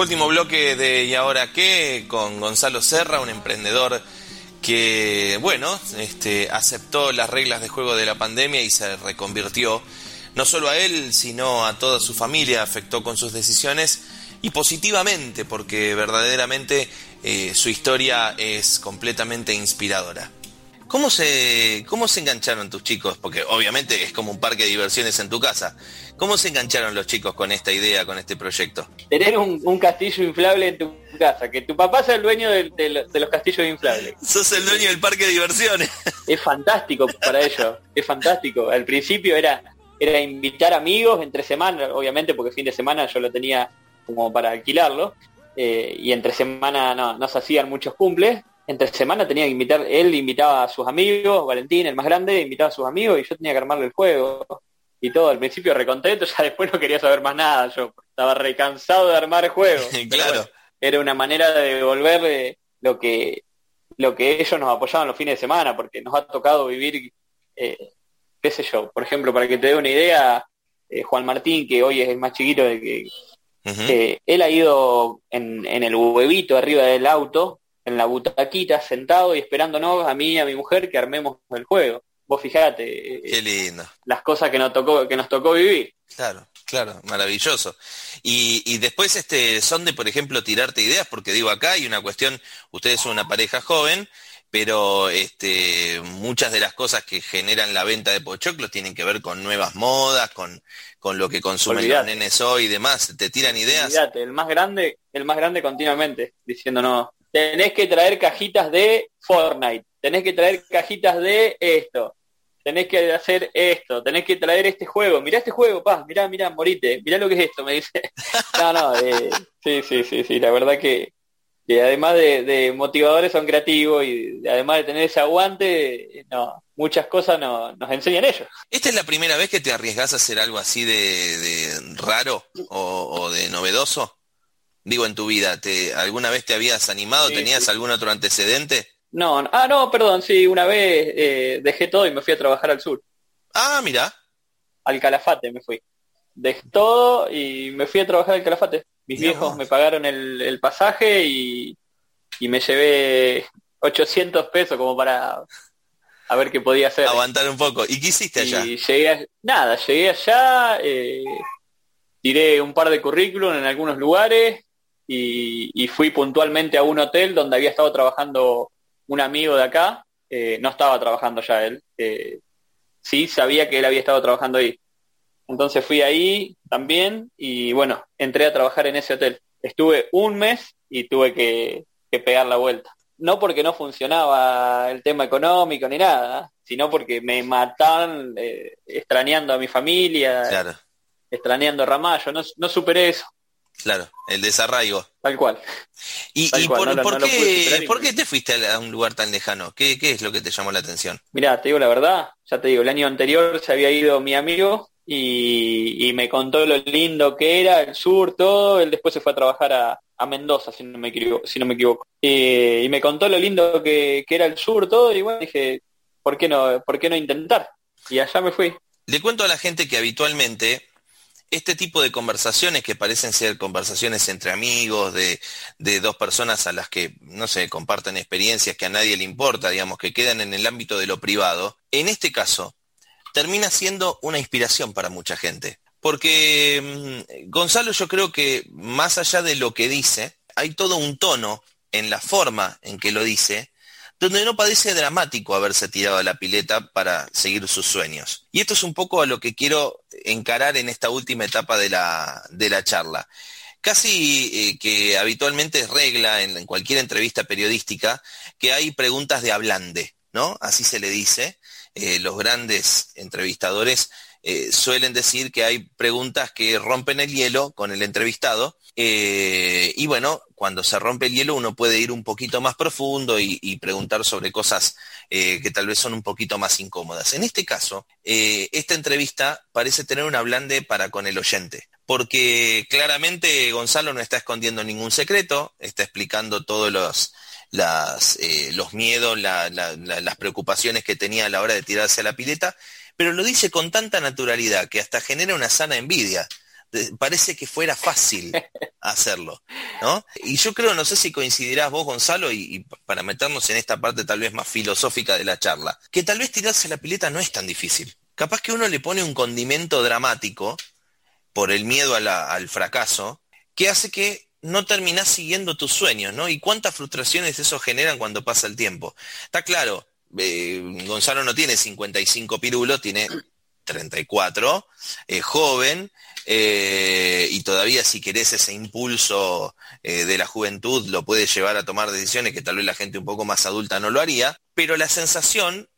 Último bloque de ¿Y ahora qué? con Gonzalo Serra, un emprendedor que, bueno, este, aceptó las reglas de juego de la pandemia y se reconvirtió no solo a él, sino a toda su familia, afectó con sus decisiones y positivamente, porque verdaderamente eh, su historia es completamente inspiradora. ¿Cómo se, ¿Cómo se engancharon tus chicos? Porque obviamente es como un parque de diversiones en tu casa. ¿Cómo se engancharon los chicos con esta idea, con este proyecto? Tener un, un castillo inflable en tu casa, que tu papá sea el dueño de, de lo- de los castillos inflables. Sos el dueño del parque de diversiones. Es fantástico para ellos, es fantástico. Al principio era, era invitar amigos entre semana, obviamente porque fin de semana yo lo tenía como para alquilarlo, eh, y entre semana no, no se hacían muchos cumples. Entre semana tenía que invitar, él invitaba a sus amigos, Valentín, el más grande, invitaba a sus amigos y yo tenía que armarle el juego. Y todo, al principio recontento, ya después no quería saber más nada, yo estaba recansado de armar juegos. Claro. bueno, era una manera de devolver eh, lo que lo que ellos nos apoyaban los fines de semana, porque nos ha tocado vivir, eh, qué sé yo, por ejemplo, para que te dé una idea, eh, Juan Martín, que hoy es el más chiquito de que eh, él ha ido en, en el huevito arriba del auto, en la butaquita, sentado y esperándonos a mí y a mi mujer que armemos el juego. Vos fijate, eh, Qué lindo. las cosas que nos tocó, que nos tocó vivir. Claro. Claro, maravilloso. Y, y después este son de, por ejemplo, tirarte ideas, porque digo, acá hay una cuestión, ustedes son una pareja joven, pero este, muchas de las cosas que generan la venta de pochoclos tienen que ver con nuevas modas, con, con lo que consumen Olvidate. los nenes hoy y demás. ¿Te tiran ideas? Olvídate, el más grande, el más grande continuamente, diciendo no, tenés que traer cajitas de Fortnite, tenés que traer cajitas de esto, tenés que hacer esto, tenés que traer este juego, mirá este juego, paz, mirá, mirá, morite, mirá lo que es esto, me dice. No, no, eh, sí, sí, sí, sí, la verdad que, que además de, de motivadores son creativos y además de tener ese aguante, no, muchas cosas no, nos enseñan ellos. ¿Esta es la primera vez que te arriesgas a hacer algo así de, de raro o, o de novedoso? Digo, en tu vida, ¿te, ¿alguna vez te habías animado? Sí, ¿Tenías sí. algún otro antecedente? No, no, ah, no, perdón, sí, una vez eh, dejé todo y me fui a trabajar al sur. Ah, mira, al Calafate me fui. Dejé todo y me fui a trabajar al Calafate. Mis viejos me pagaron el, el pasaje y, y me llevé 800 pesos como para a ver qué podía hacer. aguantar un poco. ¿Y qué hiciste allá? Y llegué a- nada, llegué allá, eh, tiré un par de currículum en algunos lugares y, y fui puntualmente a un hotel donde había estado trabajando un amigo de acá. Eh, no estaba trabajando ya él. eh, sí, sabía que él había estado trabajando ahí. Entonces fui ahí también y bueno, entré a trabajar en ese hotel. Estuve un mes y tuve que, que pegar la vuelta. No porque no funcionaba el tema económico ni nada, sino porque me mataban eh, extrañando a mi familia, Claro, extrañando a Ramallo. No, no superé eso, claro, el desarraigo. tal cual. ¿Y, Tal y cual, por, no no qué, y por te fuiste a, un lugar tan lejano? ¿Qué, ¿Qué es lo que te llamó la atención? Mira, te digo la verdad, ya te digo, el año anterior se había ido mi amigo y, y me contó lo lindo que era el sur, todo. Él después se fue a trabajar a, a Mendoza, si no me equivoco. Si no me equivoco. Eh, y me contó lo lindo que, que era el sur, todo. Y bueno, dije, ¿por qué no, por qué no intentar? Y allá me fui. Le cuento a la gente que habitualmente este tipo de conversaciones que parecen ser conversaciones entre amigos, de, dos personas a las que, no sé, comparten experiencias que a nadie le importa, digamos, que quedan en el ámbito de lo privado, en este caso termina siendo una inspiración para mucha gente. Porque mm, Gonzalo yo creo que más allá de lo que dice, hay todo un tono en la forma en que lo dice, donde no parece dramático haberse tirado a la pileta para seguir sus sueños. Y esto es un poco a lo que quiero encarar en esta última etapa de la, de la charla. Casi eh, que habitualmente es regla en, cualquier entrevista periodística que hay preguntas de hablande, ¿no? Así se le dice. Eh, los grandes entrevistadores eh, suelen decir que hay preguntas que rompen el hielo con el entrevistado. eh, y bueno, cuando se rompe el hielo uno puede ir un poquito más profundo y, preguntar sobre cosas eh, que tal vez son un poquito más incómodas. En este caso, esta entrevista parece tener un hablande para con el oyente. Porque claramente Gonzalo no está escondiendo ningún secreto, está explicando todos los, los miedos, la- la- la- las preocupaciones que tenía a la hora de tirarse a la pileta, pero lo dice con tanta naturalidad que hasta genera una sana envidia. Parece que fuera fácil hacerlo, ¿no? Y yo creo, no sé si coincidirás vos, Gonzalo, y, y para meternos en esta parte tal vez más filosófica de la charla, que tal vez tirarse la pileta no es tan difícil. Capaz que uno le pone un condimento dramático por el miedo a la- al fracaso, que hace que no terminás siguiendo tus sueños, ¿no? Y cuántas frustraciones eso generan cuando pasa el tiempo. Está claro, eh, Gonzalo no tiene 55 pirulos, tiene 34, eh, joven, y todavía si querés ese impulso eh, de la juventud lo puede llevar a tomar decisiones que tal vez la gente un poco más adulta no lo haría, pero la sensación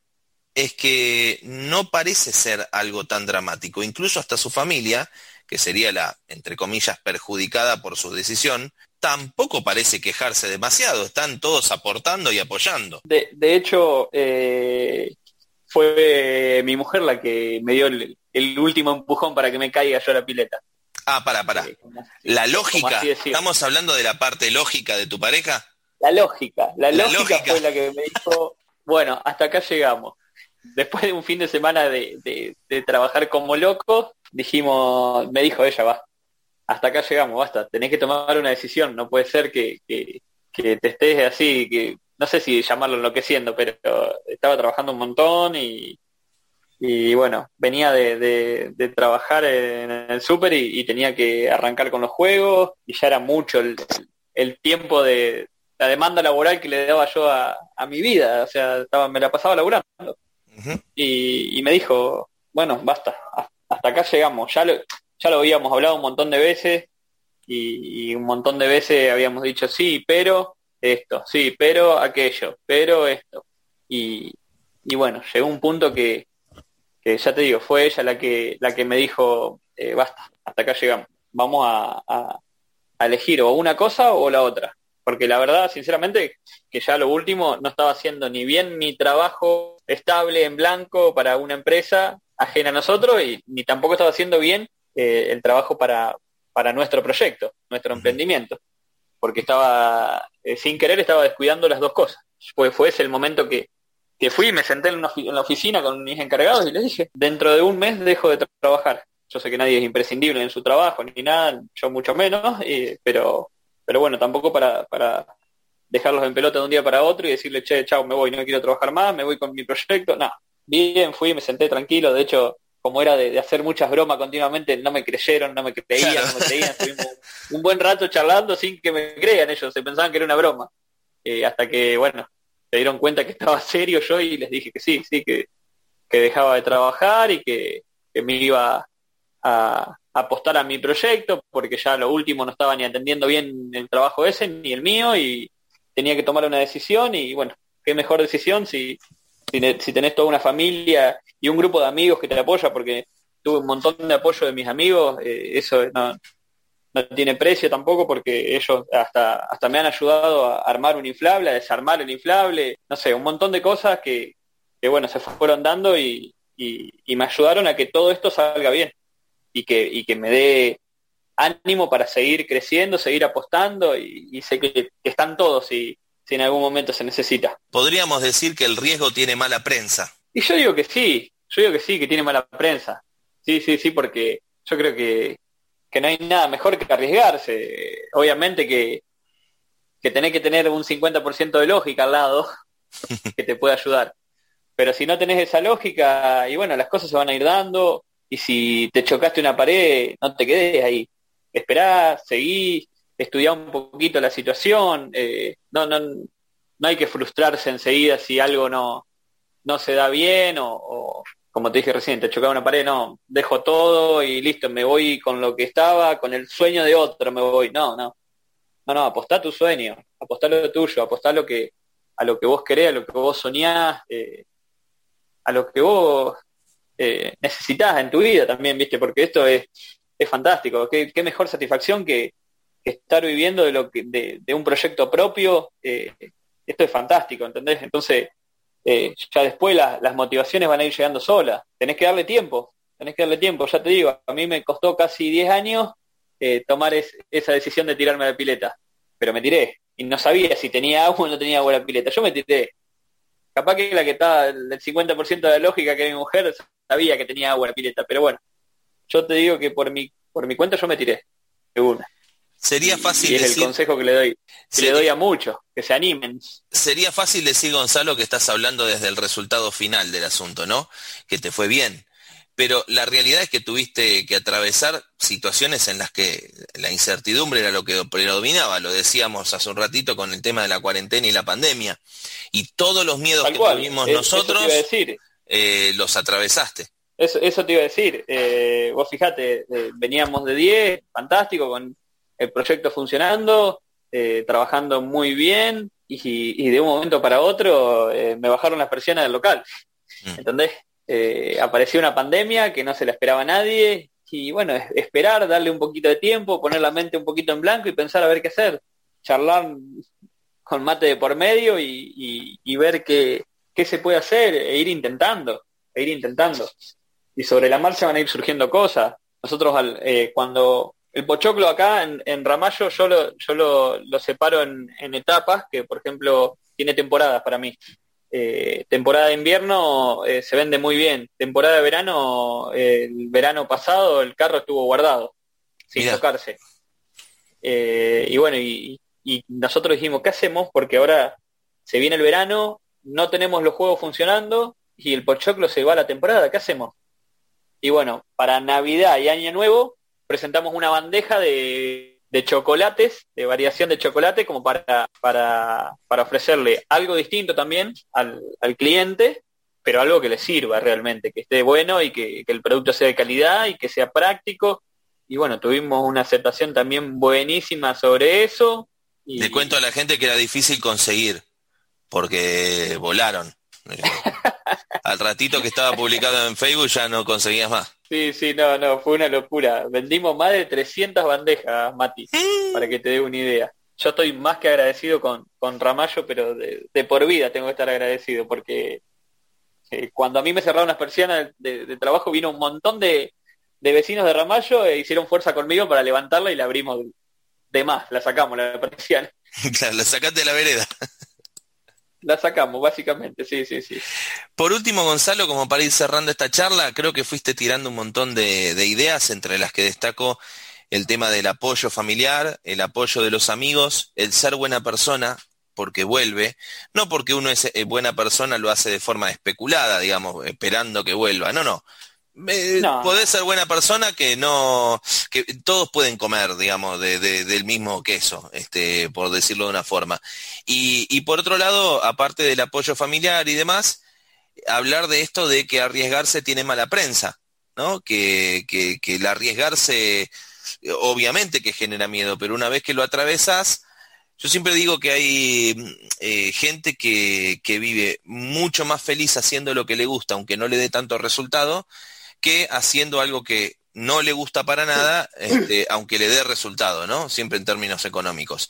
es que no parece ser algo tan dramático. Incluso hasta su familia, que sería la, entre comillas, perjudicada por su decisión, tampoco parece quejarse demasiado. Están todos aportando y apoyando. De, de hecho, eh, fue mi mujer la que me dio el, el último empujón para que me caiga yo a la pileta. Ah, para, para. Eh, La lógica. ¿estamos hablando de la parte lógica de tu pareja? La lógica, la, La lógica, lógica. fue la que me dijo, bueno, hasta acá llegamos. Después de un fin de semana de, de- de trabajar como locos, dijimos, me dijo ella, va, hasta acá llegamos, basta, tenés que tomar una decisión, no puede ser que, que, que te estés así, que no sé si llamarlo enloqueciendo, pero estaba trabajando un montón y, y bueno, venía de, de- de trabajar en el súper y, y tenía que arrancar con los juegos y ya era mucho el, el tiempo de la demanda laboral que le daba yo a, a mi vida, o sea, estaba, me la pasaba laburando. Y, y me dijo, bueno, basta, ha- hasta acá llegamos, ya lo, ya lo habíamos hablado un montón de veces y, un montón de veces habíamos dicho sí, pero esto, sí, pero aquello, pero esto. Y, y bueno, llegó un punto que, que ya te digo, fue ella la que, la que me dijo, eh, basta, hasta acá llegamos, vamos a, a- a elegir o una cosa o la otra. Porque la verdad, sinceramente, que ya lo último no estaba haciendo ni bien mi trabajo estable en blanco para una empresa ajena a nosotros y ni tampoco estaba haciendo bien eh, el trabajo para, para nuestro proyecto, nuestro emprendimiento. Porque estaba, eh, sin querer, estaba descuidando las dos cosas. Fue, fue ese el momento que, que fui me senté en, una en la oficina con mis encargados y les dije, dentro de un mes dejo de tra- trabajar. Yo sé que nadie es imprescindible en su trabajo ni nada, yo mucho menos, eh, pero, pero bueno, tampoco para, para dejarlos en pelota de un día para otro y decirle, che, chao, me voy, no quiero trabajar más, me voy con mi proyecto. No, bien, fui, me senté tranquilo, de hecho, como era de, de hacer muchas bromas continuamente, no me creyeron, no me creían, Claro. no me creían, estuvimos un buen rato charlando sin que me crean ellos, se pensaban que era una broma. Eh, hasta que, bueno, se dieron cuenta que estaba serio yo y les dije que sí, sí, que, que dejaba de trabajar y que, que me iba a, a apostar a mi proyecto, porque ya lo último no estaba ni atendiendo bien el trabajo ese ni el mío y tenía que tomar una decisión y bueno, qué mejor decisión si, si, tenés toda una familia y un grupo de amigos que te apoya, porque tuve un montón de apoyo de mis amigos, eh, eso no, no tiene precio tampoco porque ellos hasta, hasta me han ayudado a armar un inflable, a desarmar el inflable, no sé, un montón de cosas que, que bueno, se fueron dando y, y, y me ayudaron a que todo esto salga bien y que, y que me dé ánimo para seguir creciendo, seguir apostando y, y sé que, que están todos si, si en algún momento se necesita. Podríamos decir que el riesgo tiene mala prensa. Y yo digo que sí, yo digo que sí, que tiene mala prensa. Sí, sí, sí, porque yo creo que, que no hay nada mejor que arriesgarse. Obviamente que, que tenés que tener un 50% de lógica al lado que te pueda ayudar. Pero si no tenés esa lógica, y bueno, las cosas se van a ir dando, y si te chocaste una pared, no te quedes ahí. Esperá, seguí, estudiá un poquito la situación, eh, no, no, no hay que frustrarse enseguida si algo no, no se da bien o, como te dije recién, te chocaba una pared, no, dejo todo y listo, me voy con lo que estaba, con el sueño de otro me voy. No, no. No, no, apostá tu sueño, apostá lo tuyo, apostá lo que, a lo que vos querés, a lo que vos soñás, eh, a lo que vos eh, necesitas en tu vida también, ¿viste? Porque esto es, es fantástico. ¿Qué, qué mejor satisfacción que estar viviendo de, un proyecto propio. eh, esto es fantástico, ¿entendés? Entonces, eh, ya después la- las motivaciones van a ir llegando solas. Tenés que darle tiempo, tenés que darle tiempo. Ya te digo, a mí me costó casi 10 años eh, tomar es- esa decisión de tirarme a la pileta, pero me tiré y no sabía si tenía agua o no tenía agua la pileta. Yo me tiré. Capaz que la que estaba el 50% de la lógica que era mi mujer sabía que tenía agua la pileta, pero bueno, yo te digo que por mi por mi cuenta yo me tiré de. Sería fácil y es el decir, consejo que le doy, que Sería- le doy a muchos, que se animen. sería fácil decir, Gonzalo, que estás hablando desde el resultado final del asunto, ¿no? Que te fue bien. Pero la realidad es que tuviste que atravesar situaciones en las que la incertidumbre era lo que predominaba, lo decíamos hace un ratito con el tema de la cuarentena y la pandemia. Y todos los miedos Tal que cual. tuvimos Eh, nosotros decir. eh, los atravesaste. Eso, eso te iba a decir. Eh, vos fijate, eh, veníamos de 10, fantástico, con el proyecto funcionando, eh, trabajando muy bien, y, y de un momento para otro eh, me bajaron las presiones del local. Mm. ¿Entendés? Eh, apareció una pandemia que no se la esperaba nadie, y bueno, es- esperar, darle un poquito de tiempo, poner la mente un poquito en blanco y pensar a ver qué hacer. Charlar con mate de por medio y, y- y ver qué, qué se puede hacer e ir intentando, e ir intentando y sobre la marcha van a ir surgiendo cosas. Nosotros al- eh, cuando el pochoclo acá en, en Ramallo yo lo, yo lo, lo separo en, en etapas, que por ejemplo tiene temporadas para mí. Eh, temporada de invierno eh, se vende muy bien. Temporada de verano, eh, el verano pasado el carro estuvo guardado, sin Mirá. tocarse. Eh, y bueno, y, y nosotros dijimos, ¿qué hacemos? Porque ahora se viene el verano, no tenemos los juegos funcionando, y el pochoclo se va a la temporada, ¿qué hacemos? Y bueno, para Navidad y Año Nuevo presentamos una bandeja de, de chocolates, de variación de chocolate, como para, para, para ofrecerle algo distinto también al, al cliente, pero algo que le sirva realmente, que esté bueno y que, que el producto sea de calidad y que sea práctico. Y bueno, tuvimos una aceptación también buenísima sobre eso. Y, Le cuento a la gente que era difícil conseguir, porque volaron. Al ratito que estaba publicado en Facebook ya no conseguías más. Sí, sí, no, no, fue una locura. Vendimos más de 300 bandejas, Mati, para que te dé una idea. Yo estoy más que agradecido con, con Ramallo, pero de, de por vida tengo que estar agradecido, porque eh, cuando a mí me cerraron las persianas de, de trabajo vino un montón de, de vecinos de Ramallo e hicieron fuerza conmigo para levantarla y la abrimos de más, la sacamos la persiana. Claro, lo sacaste de la vereda. La sacamos, básicamente, sí, sí, sí. Por último, Gonzalo, como para ir cerrando esta charla, creo que fuiste tirando un montón de, de ideas, entre las que destaco el tema del apoyo familiar, el apoyo de los amigos, el ser buena persona, porque vuelve, no porque uno es eh, buena persona lo hace de forma especulada, digamos, esperando que vuelva, no, no. Eh, No. Podés ser buena persona que no, que todos pueden comer, digamos, de, de- del mismo queso, este, por decirlo de una forma. Y, y por otro lado, aparte del apoyo familiar y demás, hablar de esto de que arriesgarse tiene mala prensa, ¿no? Que, que, que el arriesgarse, obviamente que genera miedo, pero una vez que lo atravesas, yo siempre digo que hay eh, gente que, que vive mucho más feliz haciendo lo que le gusta, aunque no le dé tanto resultado, que haciendo algo que no le gusta para nada, este, aunque le dé resultado, ¿no? Siempre en términos económicos.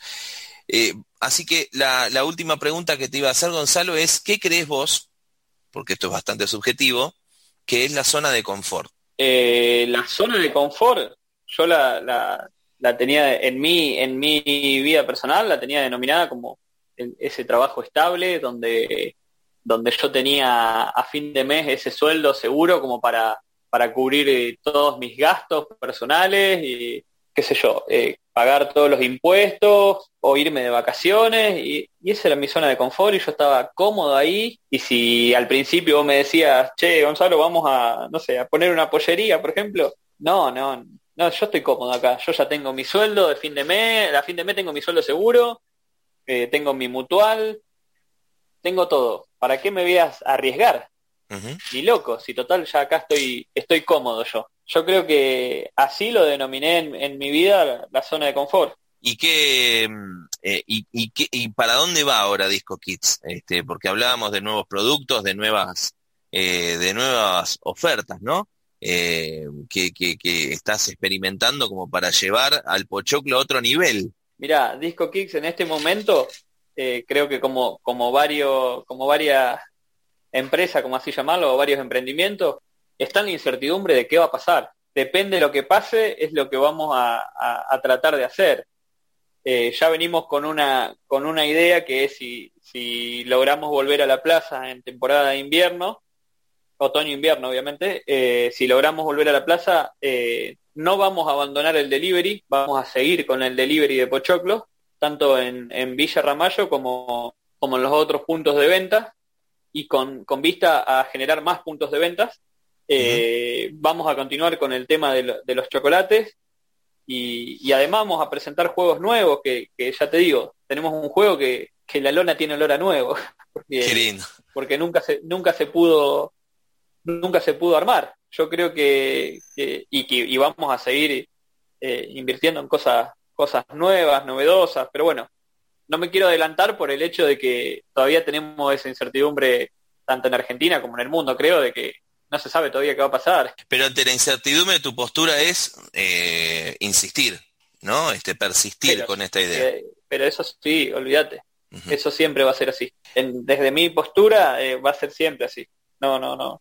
Eh, así que la, la última pregunta que te iba a hacer, Gonzalo, es, ¿qué crees vos, porque esto es bastante subjetivo, que es la zona de confort? Eh, la zona de confort, yo la, la, la tenía en mi, en mi vida personal, la tenía denominada como ese trabajo estable donde, donde yo tenía a fin de mes ese sueldo seguro como para, para cubrir eh, todos mis gastos personales y qué sé yo, eh, pagar todos los impuestos o irme de vacaciones y, y esa era mi zona de confort y yo estaba cómodo ahí. Y si al principio vos me decías, che, Gonzalo, vamos a, no sé, a poner una pollería, por ejemplo, no, no, no, yo estoy cómodo acá, yo ya tengo mi sueldo de fin de mes, a fin de mes tengo mi sueldo seguro, eh, tengo mi mutual, tengo todo, ¿para qué me voy a arriesgar? Ni loco, si total ya acá estoy, estoy cómodo yo. Yo creo que así lo denominé en, en mi vida la, zona de confort. ¿Y qué, mm, eh, y, y qué- y para dónde va ahora Disco Kids? Este, porque hablábamos de nuevos productos, de nuevas, eh, de nuevas ofertas, ¿no? Eh, que, que, que estás experimentando como para llevar al Pochoclo a otro nivel. Mira, Disco Kicks en este momento, eh, creo que como, como varios, como varias empresas, como así llamarlo, o varios emprendimientos, está en la incertidumbre de qué va a pasar. Depende de lo que pase, es lo que vamos a, tratar de hacer. Eh, ya venimos con una, con una idea que es si, si logramos volver a la plaza en temporada de invierno, otoño-invierno obviamente, eh, si logramos volver a la plaza, eh, no vamos a abandonar el delivery, vamos a seguir con el delivery de Pochoclo, tanto en, en Villa Ramallo como, como en los otros puntos de venta, y con, con vista a generar más puntos de ventas. Eh, Vamos a continuar con el tema de, lo- de los chocolates y, y además vamos a presentar juegos nuevos que, que ya te digo, tenemos un juego que, que la lona tiene olor a nuevo, porque, Qué lindo. porque nunca se, nunca se pudo nunca se pudo armar. Yo creo que, que- y que y vamos a seguir eh, invirtiendo en cosas cosas nuevas, novedosas, pero bueno, no me quiero adelantar por el hecho de que todavía tenemos esa incertidumbre tanto en Argentina como en el mundo, creo, de que no se sabe todavía qué va a pasar. Pero ante la incertidumbre tu postura es eh, insistir, ¿no? Este, persistir Pero- con esta idea. Eh, pero eso sí, olvídate, eso siempre va a ser así. En- desde mi postura eh, va a ser siempre así. No, no, no.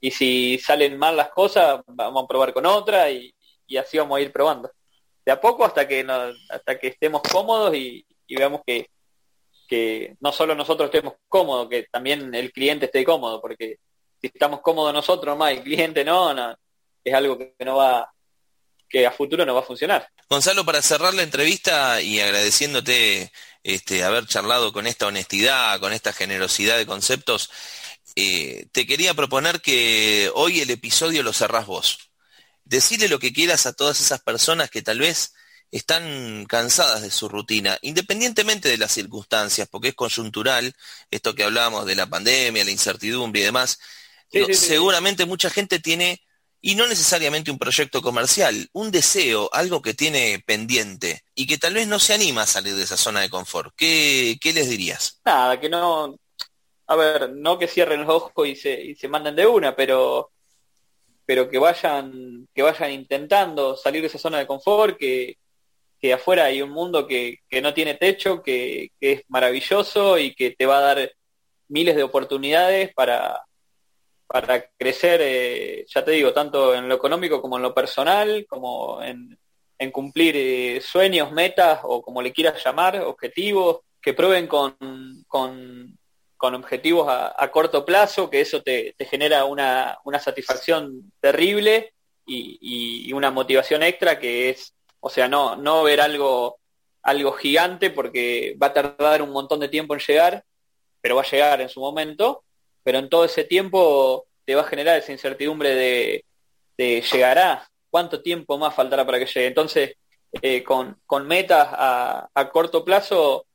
Y si salen mal las cosas, vamos a probar con otra y, y así vamos a ir probando. De a poco hasta que no- hasta que estemos cómodos y, y veamos que, que no solo nosotros estemos cómodos, que también el cliente esté cómodo, porque si estamos cómodos nosotros más el cliente no, no, es algo que no va, que a futuro no va a funcionar. Gonzalo, para cerrar la entrevista y agradeciéndote este, haber charlado con esta honestidad, con esta generosidad de conceptos, eh, te quería proponer que hoy el episodio lo cerrás vos. Decirle lo que quieras a todas esas personas que tal vez están cansadas de su rutina, independientemente de las circunstancias, porque es coyuntural, esto que hablábamos de la pandemia, la incertidumbre y demás. Sí, Digo, sí, sí. seguramente mucha gente tiene, y no necesariamente un proyecto comercial, un deseo, algo que tiene pendiente y que tal vez no se anima a salir de esa zona de confort. ¿Qué, qué les dirías? Nada, que no, a ver, no que cierren los ojos y se, y se manden de una, pero pero que vayan, que vayan intentando salir de esa zona de confort, que, que afuera hay un mundo que, que no tiene techo, que, es maravilloso y que te va a dar miles de oportunidades para, para crecer, eh, ya te digo, tanto en lo económico como en lo personal, como en, cumplir eh, sueños, metas o como le quieras llamar, objetivos, que prueben con, con, con objetivos a, corto plazo, que eso te, te genera una, una satisfacción terrible y una motivación extra que es, o sea, no, no ver algo, algo gigante porque va a tardar un montón de tiempo en llegar, pero va a llegar en su momento, pero en todo ese tiempo te va a generar esa incertidumbre de, de llegará, cuánto tiempo más faltará para que llegue. Entonces, eh, con, con metas a, a corto plazo,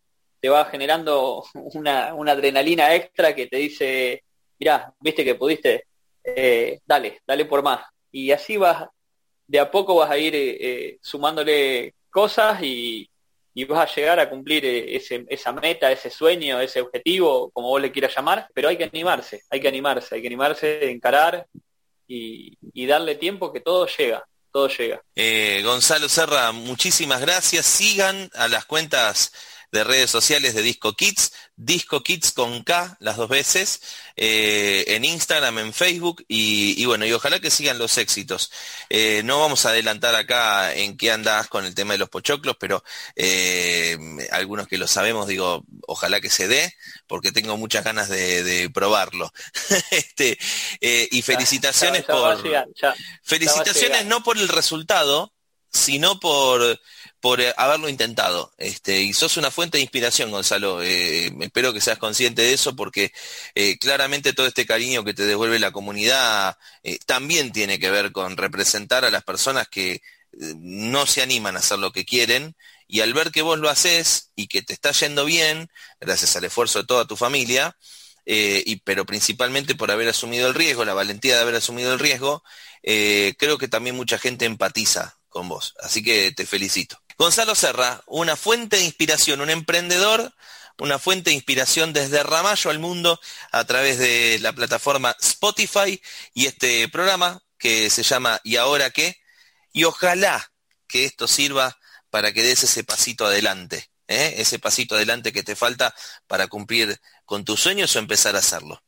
te va generando una, una adrenalina extra que te dice, mirá, viste que pudiste, Eh, dale, dale por más. Y así vas, de a poco vas a ir eh, eh, sumándole cosas y, y vas a llegar a cumplir eh, ese, esa meta, ese sueño, ese objetivo, como vos le quieras llamar, pero hay que animarse, hay que animarse, hay que animarse, encarar y, y darle tiempo que todo llega, todo llega. Eh, Gonzalo Serra, muchísimas gracias. Sigan a las cuentas de redes sociales de Disco Kids, Disco Kids con K las dos veces, eh, en Instagram, en Facebook y, y bueno, y ojalá que sigan los éxitos. Eh, no vamos a adelantar acá en qué andás con el tema de los pochoclos, pero eh, algunos que lo sabemos, digo, ojalá que se dé, porque tengo muchas ganas de, de probarlo. este, y felicitaciones Ya- ya va a por... llegar, ya- Felicitaciones no por el resultado, sino por, por eh, haberlo intentado. Este, y sos una fuente de inspiración, Gonzalo. Eh, espero que seas consciente de eso porque eh, claramente todo este cariño que te devuelve la comunidad eh, también tiene que ver con representar a las personas que eh, no se animan a hacer lo que quieren y al ver que vos lo haces y que te está yendo bien, gracias al esfuerzo de toda tu familia, eh, pero principalmente por haber asumido el riesgo, la valentía de haber asumido el riesgo, eh, creo que también mucha gente empatiza con vos. Así que te felicito. Gonzalo Serra, una fuente de inspiración, un emprendedor, una fuente de inspiración desde Ramallo al mundo a través de la plataforma Spotify y este programa que se llama ¿Y ahora qué? Y ojalá que esto sirva para que des ese pasito adelante, ¿eh? ese pasito adelante que te falta para cumplir con tus sueños o empezar a hacerlo.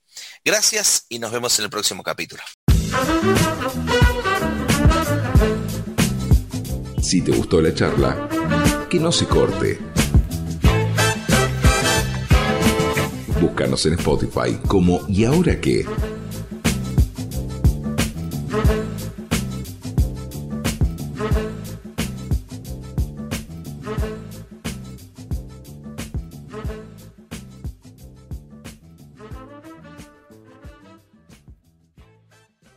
Gracias y nos vemos en el próximo capítulo. Si te gustó la charla, que no se corte. Búscanos en Spotify como ¿Y ahora qué?